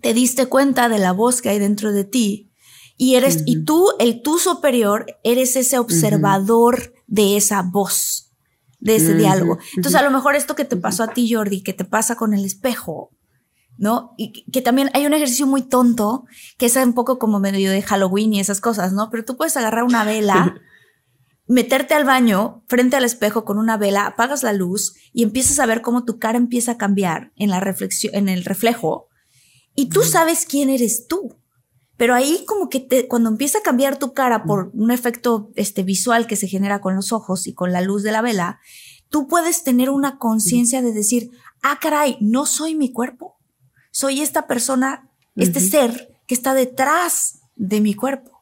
te diste cuenta de la voz que hay dentro de ti y eres, y tú, el tú superior, eres ese observador de esa voz, de ese diálogo. Entonces a lo mejor esto que te pasó a ti, Jordi, que te pasa con el espejo, ¿no? Y que también hay un ejercicio muy tonto, que es un poco como medio de Halloween y esas cosas, ¿no? Pero tú puedes agarrar una vela, [LAUGHS] meterte al baño frente al espejo con una vela, apagas la luz y empiezas a ver cómo tu cara empieza a cambiar en la reflexión, en el reflejo, y tú sabes quién eres tú. Pero ahí como que te, cuando empieza a cambiar tu cara por un efecto este, visual que se genera con los ojos y con la luz de la vela, tú puedes tener una conciencia de decir, ah, caray, no soy mi cuerpo. Soy esta persona, este ser que está detrás de mi cuerpo.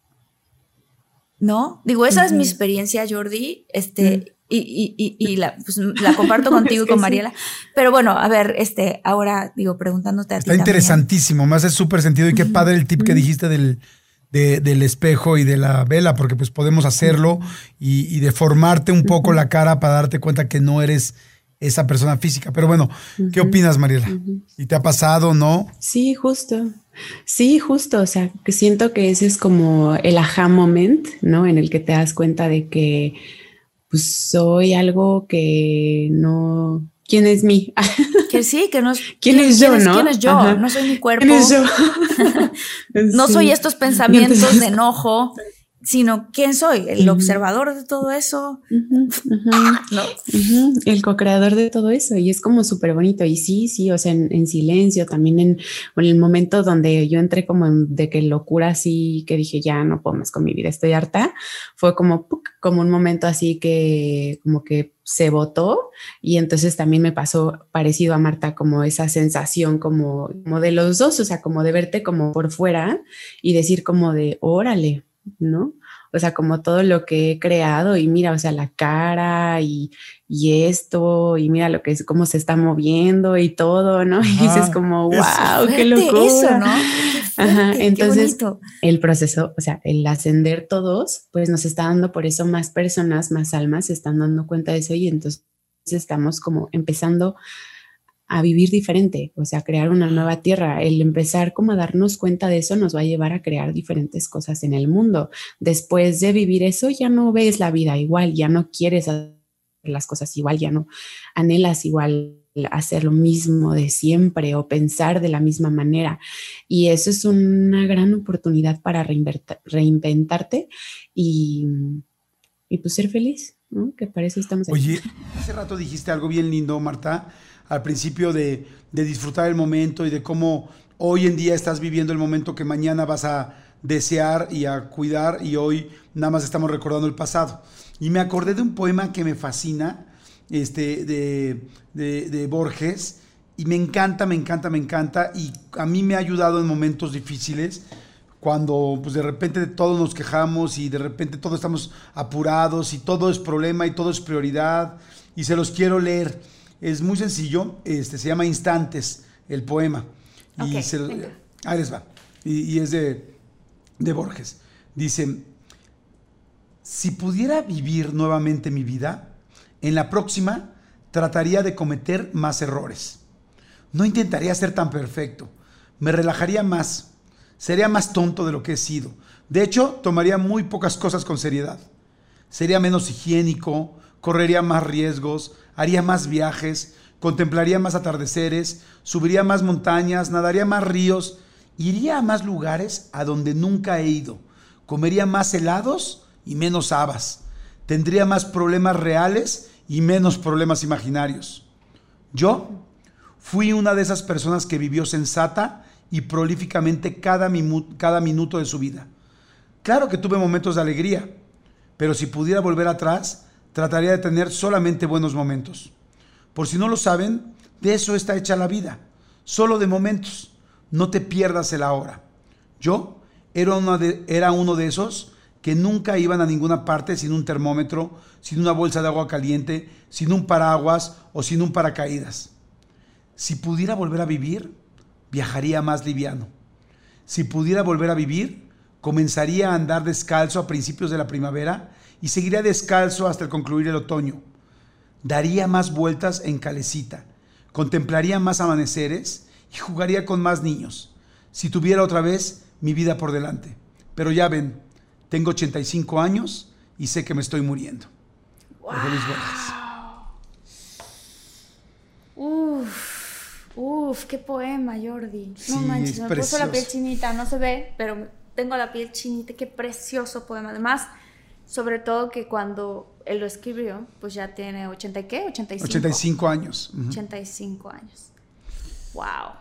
¿No? Digo, esa es mi experiencia, Jordi, este, y, la, pues, la, comparto [LAUGHS] contigo y con Mariela. Pero bueno, a ver, este, ahora digo, preguntándote a ti. Está interesantísimo, me hace súper sentido y qué padre el tip que dijiste del, del espejo y de la vela, porque pues podemos hacerlo y, deformarte un poco la cara para darte cuenta que no eres esa persona física. Pero bueno, ¿qué opinas, Mariela? ¿Y te ha pasado, no? Sí, justo. Sí, justo. O sea, que siento que ese es como el aha moment, ¿no? En el que te das cuenta de que pues soy algo que no. ¿Quién es mí? [LAUGHS] Que sí, que no ¿Quién, es yo, no? ¿Quién es yo? No soy mi cuerpo. ¿Quién es yo? [LAUGHS] [LAUGHS] no soy estos pensamientos de enojo sino quién soy, el observador de todo eso, ¿no? El co-creador de todo eso y es como súper bonito y sí, sí, o sea, en, silencio, también en, el momento donde yo entré como de que locura así, que dije ya no puedo más con mi vida, estoy harta, fue como, como un momento así que como que se votó y entonces también me pasó parecido a Marta como esa sensación como, como de los dos, o sea, como de verte como por fuera y decir como de órale, ¿no? O sea, como todo lo que he creado y mira, o sea, la cara y, esto y mira lo que es, cómo se está moviendo y todo, ¿no? [LAUGHS] y dices como, wow, qué locura. Eso, ¿no? [LAUGHS] Ajá, entonces el proceso, o sea, el ascender todos, pues nos está dando por eso más personas, más almas se están dando cuenta de eso y entonces estamos como empezando a vivir diferente, o sea, crear una nueva tierra. El empezar como a darnos cuenta de eso nos va a llevar a crear diferentes cosas en el mundo. Después de vivir eso, ya no ves la vida igual, ya no quieres hacer las cosas igual, ya no anhelas igual hacer lo mismo de siempre o pensar de la misma manera. Y eso es una gran oportunidad para reinventarte y, y pues ser feliz, ¿no? Que para eso estamos aquí. Oye, hace rato dijiste algo bien lindo, Marta, al principio de, disfrutar el momento y de cómo hoy en día estás viviendo el momento que mañana vas a desear y a cuidar y hoy nada más estamos recordando el pasado. Y me acordé de un poema que me fascina, este, de, de, Borges, y me encanta, me encanta, me encanta. Y a mí me ha ayudado en momentos difíciles, cuando pues de repente todos nos quejamos y de repente todos estamos apurados y todo es problema y todo es prioridad. Y se los quiero leer. Es muy sencillo, este, se llama Instantes, el poema. y se, ahí les va. Y, es de, de Borges. Dice, si pudiera vivir nuevamente mi vida, en la próxima trataría de cometer más errores. No intentaría ser tan perfecto. Me relajaría más. Sería más tonto de lo que he sido. De hecho, tomaría muy pocas cosas con seriedad. Sería menos higiénico, correría más riesgos, haría más viajes, contemplaría más atardeceres, subiría más montañas, nadaría más ríos, iría a más lugares a donde nunca he ido, comería más helados y menos habas, tendría más problemas reales y menos problemas imaginarios. Yo fui una de esas personas que vivió sensata y prolíficamente cada, cada minuto de su vida. Claro que tuve momentos de alegría, pero si pudiera volver atrás, trataría de tener solamente buenos momentos. Por si no lo saben, de eso está hecha la vida, solo de momentos. No te pierdas el ahora. Yo era, era uno de esos que nunca iban a ninguna parte sin un termómetro, sin una bolsa de agua caliente, sin un paraguas o sin un paracaídas. Si pudiera volver a vivir, viajaría más liviano. Si pudiera volver a vivir, comenzaría a andar descalzo a principios de la primavera y seguiría descalzo hasta el concluir el otoño. Daría más vueltas en calecita, contemplaría más amaneceres y jugaría con más niños. Si tuviera otra vez mi vida por delante. Pero ya ven, tengo 85 años y sé que me estoy muriendo. Wow. Uf. Uf, qué poema, Jordi. no manches, me puso la piel chinita, no se ve, pero tengo la piel chinita, qué precioso poema. Además, sobre todo que cuando él lo escribió, pues ya tiene 80 qué? 85. 85 años. 85 años. Wow.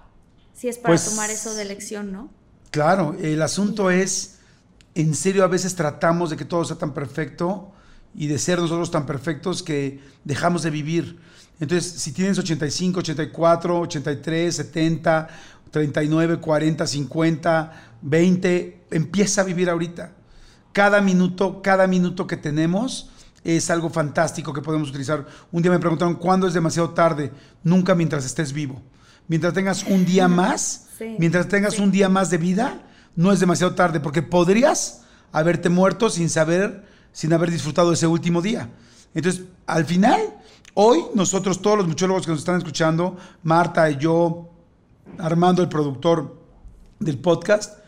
Sí es para pues tomar eso de lección, ¿no? Claro, el asunto es, en serio, a veces tratamos de que todo sea tan perfecto y de ser nosotros tan perfectos que dejamos de vivir. Entonces, si tienes 85, 84, 83, 70, 39, 40, 50, 20, empieza a vivir ahorita. Cada minuto, cada minuto que tenemos es algo fantástico que podemos utilizar. Un día me preguntaron, ¿cuándo es demasiado tarde? Nunca mientras estés vivo. Mientras tengas un día [LAUGHS] más, mientras tengas un día más de vida, no es demasiado tarde, porque podrías haberte muerto sin saber, sin haber disfrutado ese último día. Entonces, al final, Hoy nosotros, todos los muchólogos que nos están escuchando, Marta y yo, Armando, el productor del podcast,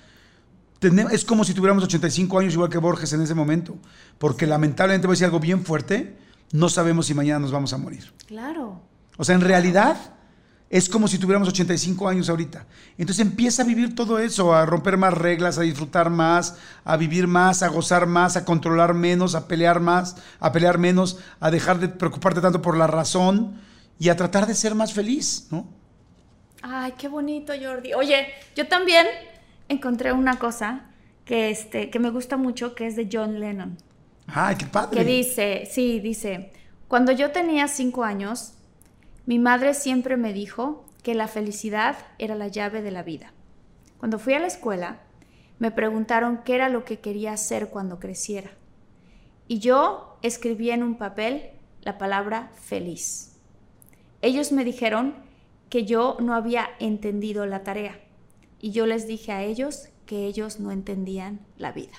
es como si tuviéramos 85 años igual que Borges en ese momento, porque lamentablemente voy a decir algo bien fuerte, no sabemos si mañana nos vamos a morir. Claro. O sea, en realidad es como si tuviéramos 85 años ahorita. Entonces empieza a vivir todo eso, a romper más reglas, a disfrutar más, a vivir más, a gozar más, a controlar menos, a pelear más, a pelear menos, a dejar de preocuparte tanto por la razón y a tratar de ser más feliz, ¿no? Ay, qué bonito, Jordi. Oye, yo también encontré una cosa que, este, que me gusta mucho, que es de John Lennon. Ay, qué padre. Que dice, sí, dice, cuando yo tenía cinco años, mi madre siempre me dijo que la felicidad era la llave de la vida. Cuando fui a la escuela, me preguntaron qué era lo que quería hacer cuando creciera. Y yo escribí en un papel la palabra feliz. Ellos me dijeron que yo no había entendido la tarea y yo les dije a ellos que ellos no entendían la vida.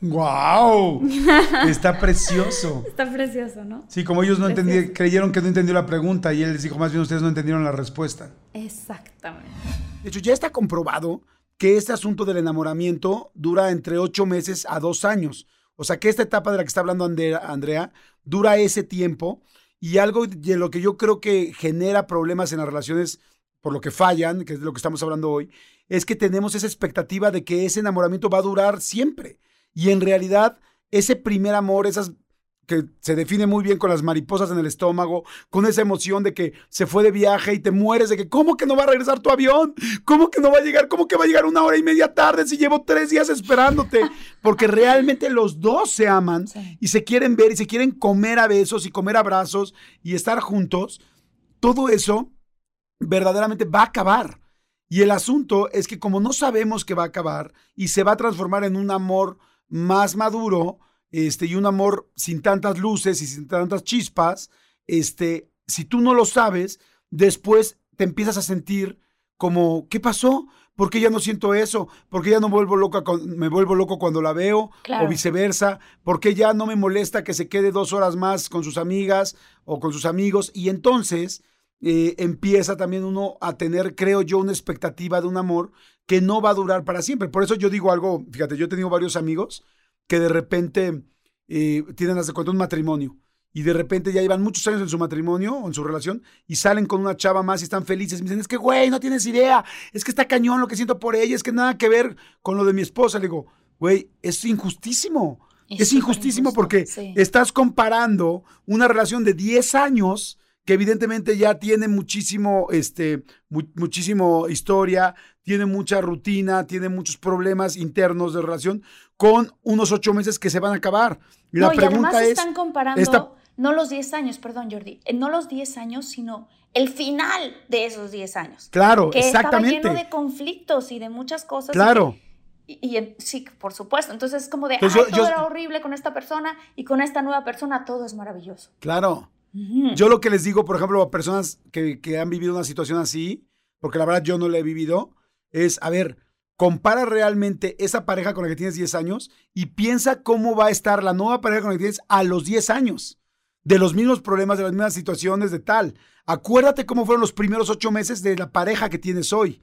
¡Wow! [LAUGHS] Está precioso. Está precioso, ¿no? Sí, como ellos no entendieron, creyeron que no entendió la pregunta y él les dijo, más bien ustedes no entendieron la respuesta. Exactamente. De hecho, ya está comprobado que este asunto del enamoramiento dura entre ocho meses a dos años. O sea, que esta etapa de la que está hablando Andrea dura ese tiempo y algo de lo que yo creo que genera problemas en las relaciones por lo que fallan, que es de lo que estamos hablando hoy, es que tenemos esa expectativa de que ese enamoramiento va a durar siempre. Y en realidad, ese primer amor, esas que se define muy bien con las mariposas en el estómago, con esa emoción de que se fue de viaje y te mueres de que, ¿cómo que no va a regresar tu avión? ¿Cómo que no va a llegar? ¿Cómo que va a llegar una hora y media tarde si llevo tres días esperándote? [LAUGHS] Porque realmente los dos se aman y se quieren ver y se quieren comer a besos y comer abrazos y estar juntos. Todo eso verdaderamente va a acabar. Y el asunto es que como no sabemos que va a acabar y se va a transformar en un amor más maduro, este, y un amor sin tantas luces y sin tantas chispas, este, si tú no lo sabes, después te empiezas a sentir como, ¿qué pasó? ¿Por qué ya no siento eso? ¿Por qué ya no vuelvo loca me vuelvo loco cuando la veo? O viceversa. ¿Por qué ya no me molesta que se quede dos horas más con sus amigas o con sus amigos? Y entonces eh, empieza también uno a tener, creo yo, una expectativa de un amor que no va a durar para siempre. Por eso yo digo algo, fíjate, yo he tenido varios amigos que de repente eh, tienen, hace cuenta, un matrimonio y de repente ya llevan muchos años en su matrimonio o en su relación y salen con una chava más y están felices. Me dicen, es que, güey, no tienes idea, es que está cañón lo que siento por ella, es que nada que ver con lo de mi esposa. Le digo, güey, es injustísimo. Es, injustísimo porque estás comparando una relación de 10 años que evidentemente ya tiene muchísimo, este, muchísimo historia, tiene mucha rutina, tiene muchos problemas internos de relación, con unos ocho meses que se van a acabar. Y la pregunta además es, están comparando no los 10 años, perdón Jordi, eh, no los 10 años, sino el final de esos 10 años. Claro, que exactamente. Estaba lleno de conflictos y de muchas cosas. Claro. Y, sí, por supuesto. Entonces es como de, todo era horrible con esta persona y con esta nueva persona todo es maravilloso. Claro. Yo lo que les digo, por ejemplo, a personas que, que han vivido una situación así, porque la verdad yo no la he vivido, es, a ver, compara realmente esa pareja con la que tienes 10 años y piensa cómo va a estar la nueva pareja con la que tienes a los 10 años de los mismos problemas, de las mismas situaciones, de tal. Acuérdate cómo fueron los primeros ocho meses de la pareja que tienes hoy.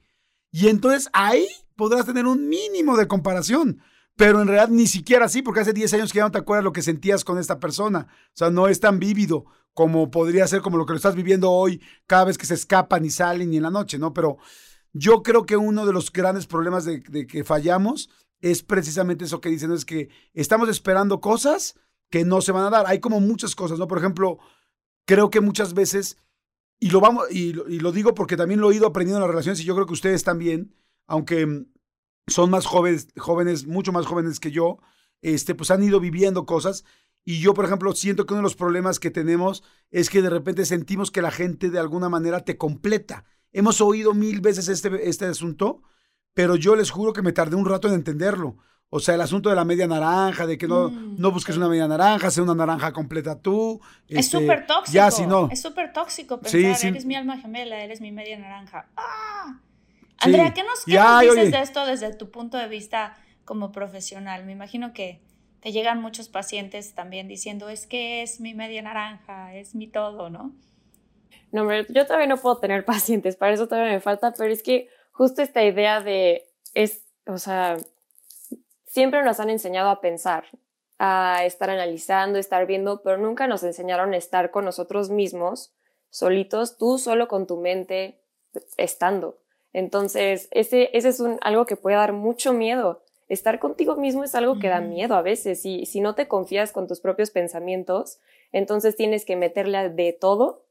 Y entonces ahí podrás tener un mínimo de comparación. Pero en realidad ni siquiera así, porque hace 10 años que ya no te acuerdas lo que sentías con esta persona. O sea, no es tan vívido como podría ser como lo que lo estás viviendo hoy, cada vez que se escapan y salen y en la noche, ¿no? Pero yo creo que uno de los grandes problemas de, que fallamos es precisamente eso que dicen, es que estamos esperando cosas que no se van a dar. Hay como muchas cosas, ¿no? Por ejemplo, creo que muchas veces, y lo, vamos, y, lo digo porque también lo he ido aprendiendo en las relaciones y yo creo que ustedes también, aunque son más jóvenes, jóvenes, mucho más jóvenes que yo, este, pues han ido viviendo cosas. Y yo, por ejemplo, siento que uno de los problemas que tenemos es que de repente sentimos que la gente de alguna manera te completa. Hemos oído mil veces este, este asunto, pero yo les juro que me tardé un rato en entenderlo. O sea, el asunto de la media naranja, de que no, mm, no busques una media naranja, sea una naranja completa tú. Es este, súper tóxico. Ya, si no. Es súper tóxico pensar, eres mi alma gemela, eres mi media naranja. ¡Ah! Andrea, ¿qué nos, dices de esto desde tu punto de vista como profesional? Me imagino que te llegan muchos pacientes también diciendo, es que es mi media naranja, es mi todo, ¿no? No, yo todavía no puedo tener [LAUGHS] pacientes, para eso todavía me falta, pero es que justo esta idea de, es, o sea, siempre nos han enseñado a pensar, a estar analizando, estar viendo, pero nunca nos enseñaron a estar con nosotros mismos, solitos, tú solo con tu mente, estando. Entonces, ese, ese es un, algo que puede dar mucho miedo. Estar contigo mismo es algo que da miedo a veces. Y si no te confías con tus propios pensamientos, entonces tienes que meterle de todo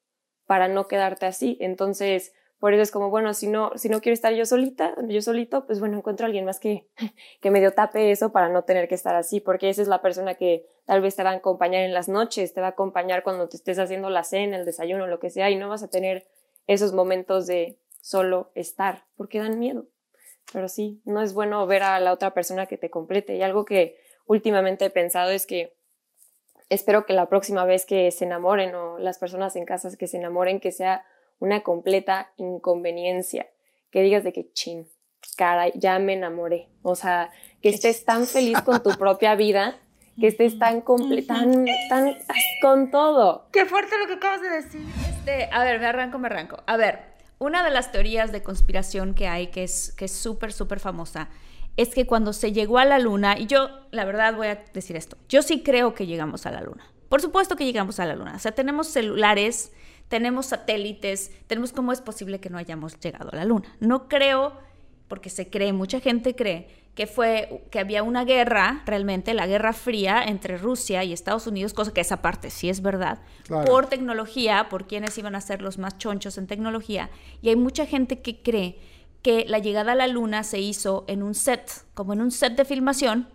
para no quedarte así. Entonces, por eso es como, bueno, si no, si no quiero estar yo solita, yo solito, pues bueno, encuentro a alguien más que, [LAUGHS] que medio tape eso para no tener que estar así, porque esa es la persona que tal vez te va a acompañar en las noches, te va a acompañar cuando te estés haciendo la cena, el desayuno, lo que sea, y no vas a tener esos momentos de solo estar, porque dan miedo. Pero sí, no es bueno ver a la otra persona que te complete. Y algo que últimamente he pensado es que espero que la próxima vez que se enamoren o las personas en casas que se enamoren, que sea una completa inconveniencia, que digas de que chin, caray, ya me enamoré. O sea, que estés tan feliz con tu propia vida, que estés tan completa, tan, tan, con todo. Qué fuerte lo que acabas de decir. Este, a ver, me arranco, me arranco. A ver, una de las teorías de conspiración que hay, que es que es súper, súper famosa, es que cuando se llegó a la luna, y yo la verdad voy a decir esto, yo sí creo que llegamos a la luna. Por supuesto que llegamos a la luna. O sea, tenemos celulares tenemos satélites, tenemos cómo es posible que no hayamos llegado a la Luna. No creo, porque se cree, mucha gente cree que fue que había una guerra, realmente la Guerra Fría entre Rusia y Estados Unidos, cosa que esa parte sí es verdad, por tecnología, por quienes iban a ser los más chonchos en tecnología, y hay mucha gente que cree que la llegada a la luna se hizo en un set, como en un set de filmación,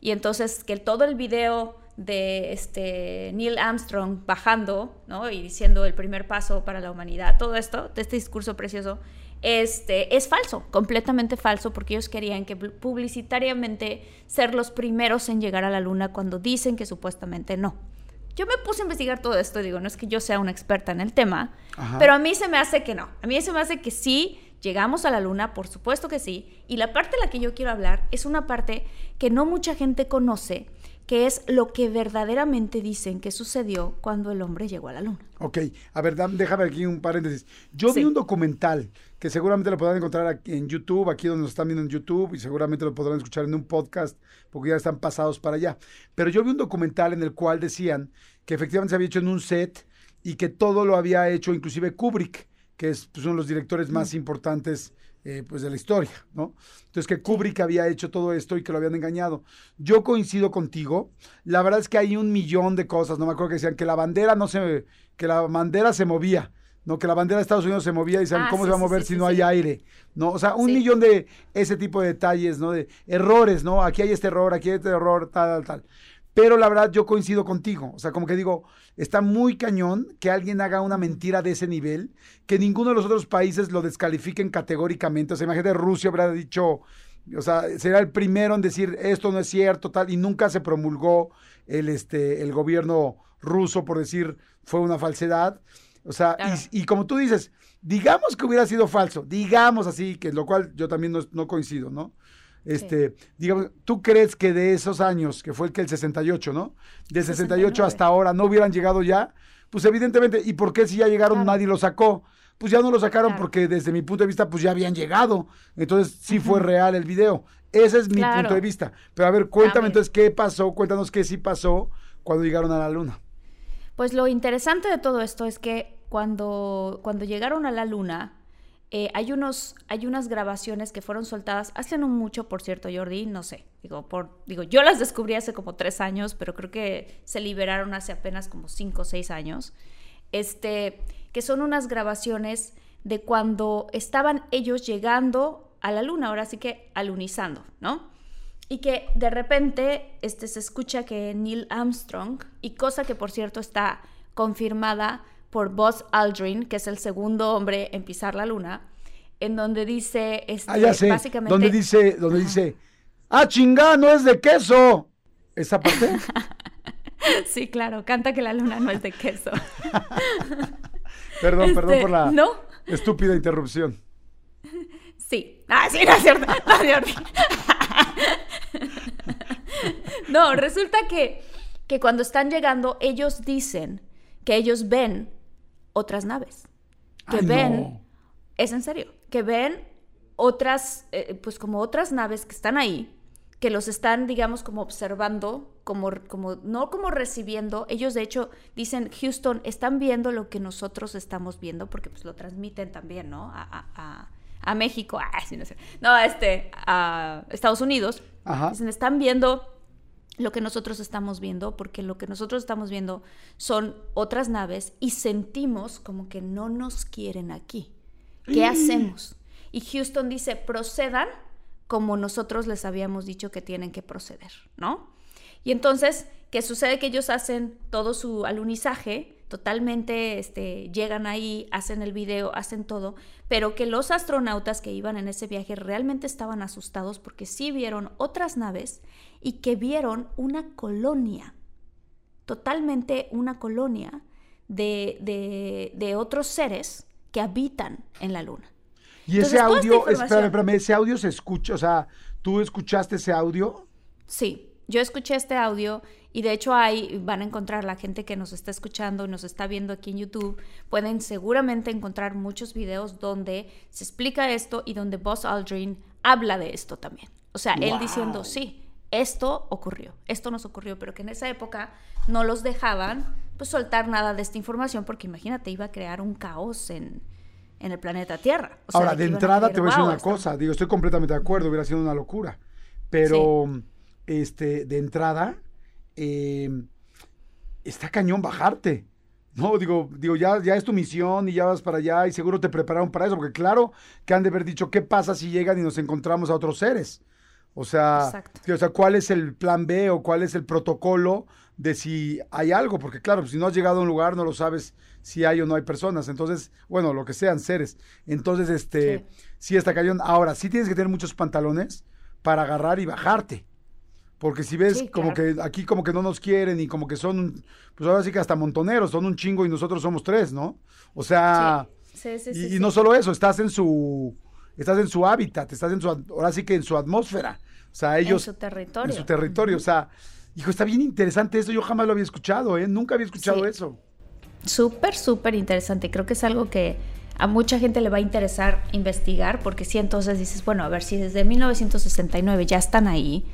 y entonces que todo el video de este Neil Armstrong bajando, ¿no? Y diciendo el primer paso para la humanidad, todo esto, de este discurso precioso, este, es falso, completamente falso, porque ellos querían que publicitariamente ser los primeros en llegar a la luna cuando dicen que supuestamente no. Yo me puse a investigar todo esto, digo, no es que yo sea una experta en el tema, pero a mí se me hace que no, a mí se me hace que sí, llegamos a la luna, por supuesto que sí, y la parte de la que yo quiero hablar es una parte que no mucha gente conoce, que es lo que verdaderamente dicen que sucedió cuando el hombre llegó a la luna. Ok, a ver, déjame aquí un paréntesis. Yo vi un documental que seguramente lo podrán encontrar aquí en YouTube, aquí donde nos están viendo en YouTube, y seguramente lo podrán escuchar en un podcast, porque ya están pasados para allá. Pero yo vi un documental en el cual decían que efectivamente se había hecho en un set y que todo lo había hecho inclusive Kubrick, que es pues, uno de los directores más importantes eh, pues de la historia, ¿no? Entonces que Kubrick había hecho todo esto y que lo habían engañado. Yo coincido contigo. La verdad es que hay un millón de cosas. No me acuerdo que decían que la bandera no se, que la bandera se movía. No, que la bandera de Estados Unidos se movía y decían, ah, ¿cómo se va a mover si no hay aire? ¿No? O sea, un millón de ese tipo de detalles, ¿no? De errores, ¿no? Aquí hay este error, aquí hay este error, tal, tal, tal. Pero la verdad, yo coincido contigo. O sea, como que digo, está muy cañón que alguien haga una mentira de ese nivel, que ninguno de los otros países lo descalifiquen categóricamente. O sea, imagínate, Rusia habrá dicho, o sea, será el primero en decir esto no es cierto, tal, y nunca se promulgó el, este, el gobierno ruso por decir fue una falsedad. O sea, y, como tú dices, digamos que hubiera sido falso, digamos así, que lo cual yo también no coincido, ¿no? Este, digamos, ¿tú crees que de esos años, que fue el que el 68, ¿no? De 68 hasta ahora no hubieran llegado ya? Pues evidentemente, ¿y por qué si ya llegaron nadie lo sacó? Pues ya no lo sacaron porque desde mi punto de vista, pues ya habían llegado. Entonces sí fue real el video. Ese es mi punto de vista. Pero a ver, cuéntame entonces qué pasó, cuéntanos qué sí pasó cuando llegaron a la luna. Pues lo interesante de todo esto es que cuando, cuando llegaron a la luna, eh, hay, unos, hay unas grabaciones que fueron soltadas hace no mucho, por cierto, Jordi, no sé. Digo, por, digo, yo las descubrí hace como tres años, pero creo que se liberaron hace apenas como cinco o seis años. Este, que son unas grabaciones de cuando estaban ellos llegando a la luna, ahora sí que alunizando, ¿no? Y que de repente este, se escucha que Neil Armstrong, y cosa que por cierto está confirmada por Buzz Aldrin, que es el segundo hombre en pisar la luna, en donde dice, este, ah, ya sé. básicamente... Donde dice, donde dice, ah, chingá, no es de queso. ¿Esa parte? [LAUGHS] sí, claro, canta que la luna no es de queso. [LAUGHS] perdón, perdón por la este, estúpida interrupción. Sí. Ah, sí, [LAUGHS] no es cierto. No, resulta que, que cuando están llegando, ellos dicen que ellos ven otras naves. Que ven, es en serio, que ven otras, eh, pues como otras naves que están ahí, que los están, digamos, como observando, como, como, no como recibiendo. Ellos, de hecho, dicen, Houston, están viendo lo que nosotros estamos viendo, porque pues lo transmiten también, ¿no? A, a, México, [LAUGHS] ah, sí, no sé, no, este, a Estados Unidos. Dicen, están viendo lo que nosotros estamos viendo, porque lo que nosotros estamos viendo son otras naves y sentimos como que no nos quieren aquí. ¿Qué mm. hacemos? Y Houston dice, procedan como nosotros les habíamos dicho que tienen que proceder, ¿no? Y entonces, ¿qué sucede? Que ellos hacen todo su alunizaje, totalmente este, llegan ahí, hacen el video, hacen todo, pero que los astronautas que iban en ese viaje realmente estaban asustados porque sí vieron otras naves y que vieron una colonia, totalmente una colonia de, de, otros seres que habitan en la luna. Y ese audio, espérame, espérame, ese audio se escucha, o sea, ¿tú escuchaste ese audio? Sí, yo escuché este audio y de hecho ahí van a encontrar la gente que nos está escuchando y nos está viendo aquí en YouTube, pueden seguramente encontrar muchos videos donde se explica esto y donde Buzz Aldrin habla de esto también. O sea, él diciendo, sí, esto ocurrió, esto nos ocurrió, pero que en esa época no los dejaban pues soltar nada de esta información porque imagínate, iba a crear un caos en, en el planeta Tierra. Ahora, de entrada te voy a decir una cosa, digo, estoy completamente de acuerdo, hubiera sido una locura, pero este, de entrada Em, está cañón bajarte. No, digo, digo, ya, ya es tu misión y ya vas para allá y seguro te prepararon para eso, porque claro que han de haber dicho, ¿qué pasa si llegan y nos encontramos a otros seres? O sea, o sea, ¿cuál es el plan B o cuál es el protocolo de si hay algo, porque claro, si no has llegado a un lugar no lo sabes si hay o no hay personas, entonces, bueno, lo que sean seres. Entonces, este, sí, está cañón. Ahora, sí tienes que tener muchos pantalones para agarrar y bajarte. Porque si ves como que aquí como que no nos quieren y como que son, pues ahora sí que hasta montoneros, son un chingo y nosotros somos tres, ¿no? O sea, y, y, no solo eso, estás en su, estás en su hábitat, estás en su, ahora sí que en su atmósfera. O sea, ellos... En su territorio. En su territorio, o sea, hijo, está bien interesante eso, yo jamás lo había escuchado, ¿eh? Nunca había escuchado eso. Súper, súper interesante. Creo que es algo que a mucha gente le va a interesar investigar, porque si entonces dices, bueno, a ver si desde 1969 ya están ahí,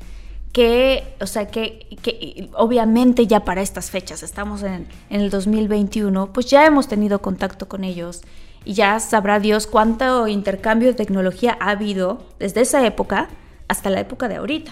que, o sea, que, que, obviamente ya para estas fechas, estamos en, en, el 2021, pues ya hemos tenido contacto con ellos y ya sabrá Dios cuánto intercambio de tecnología ha habido desde esa época hasta la época de ahorita.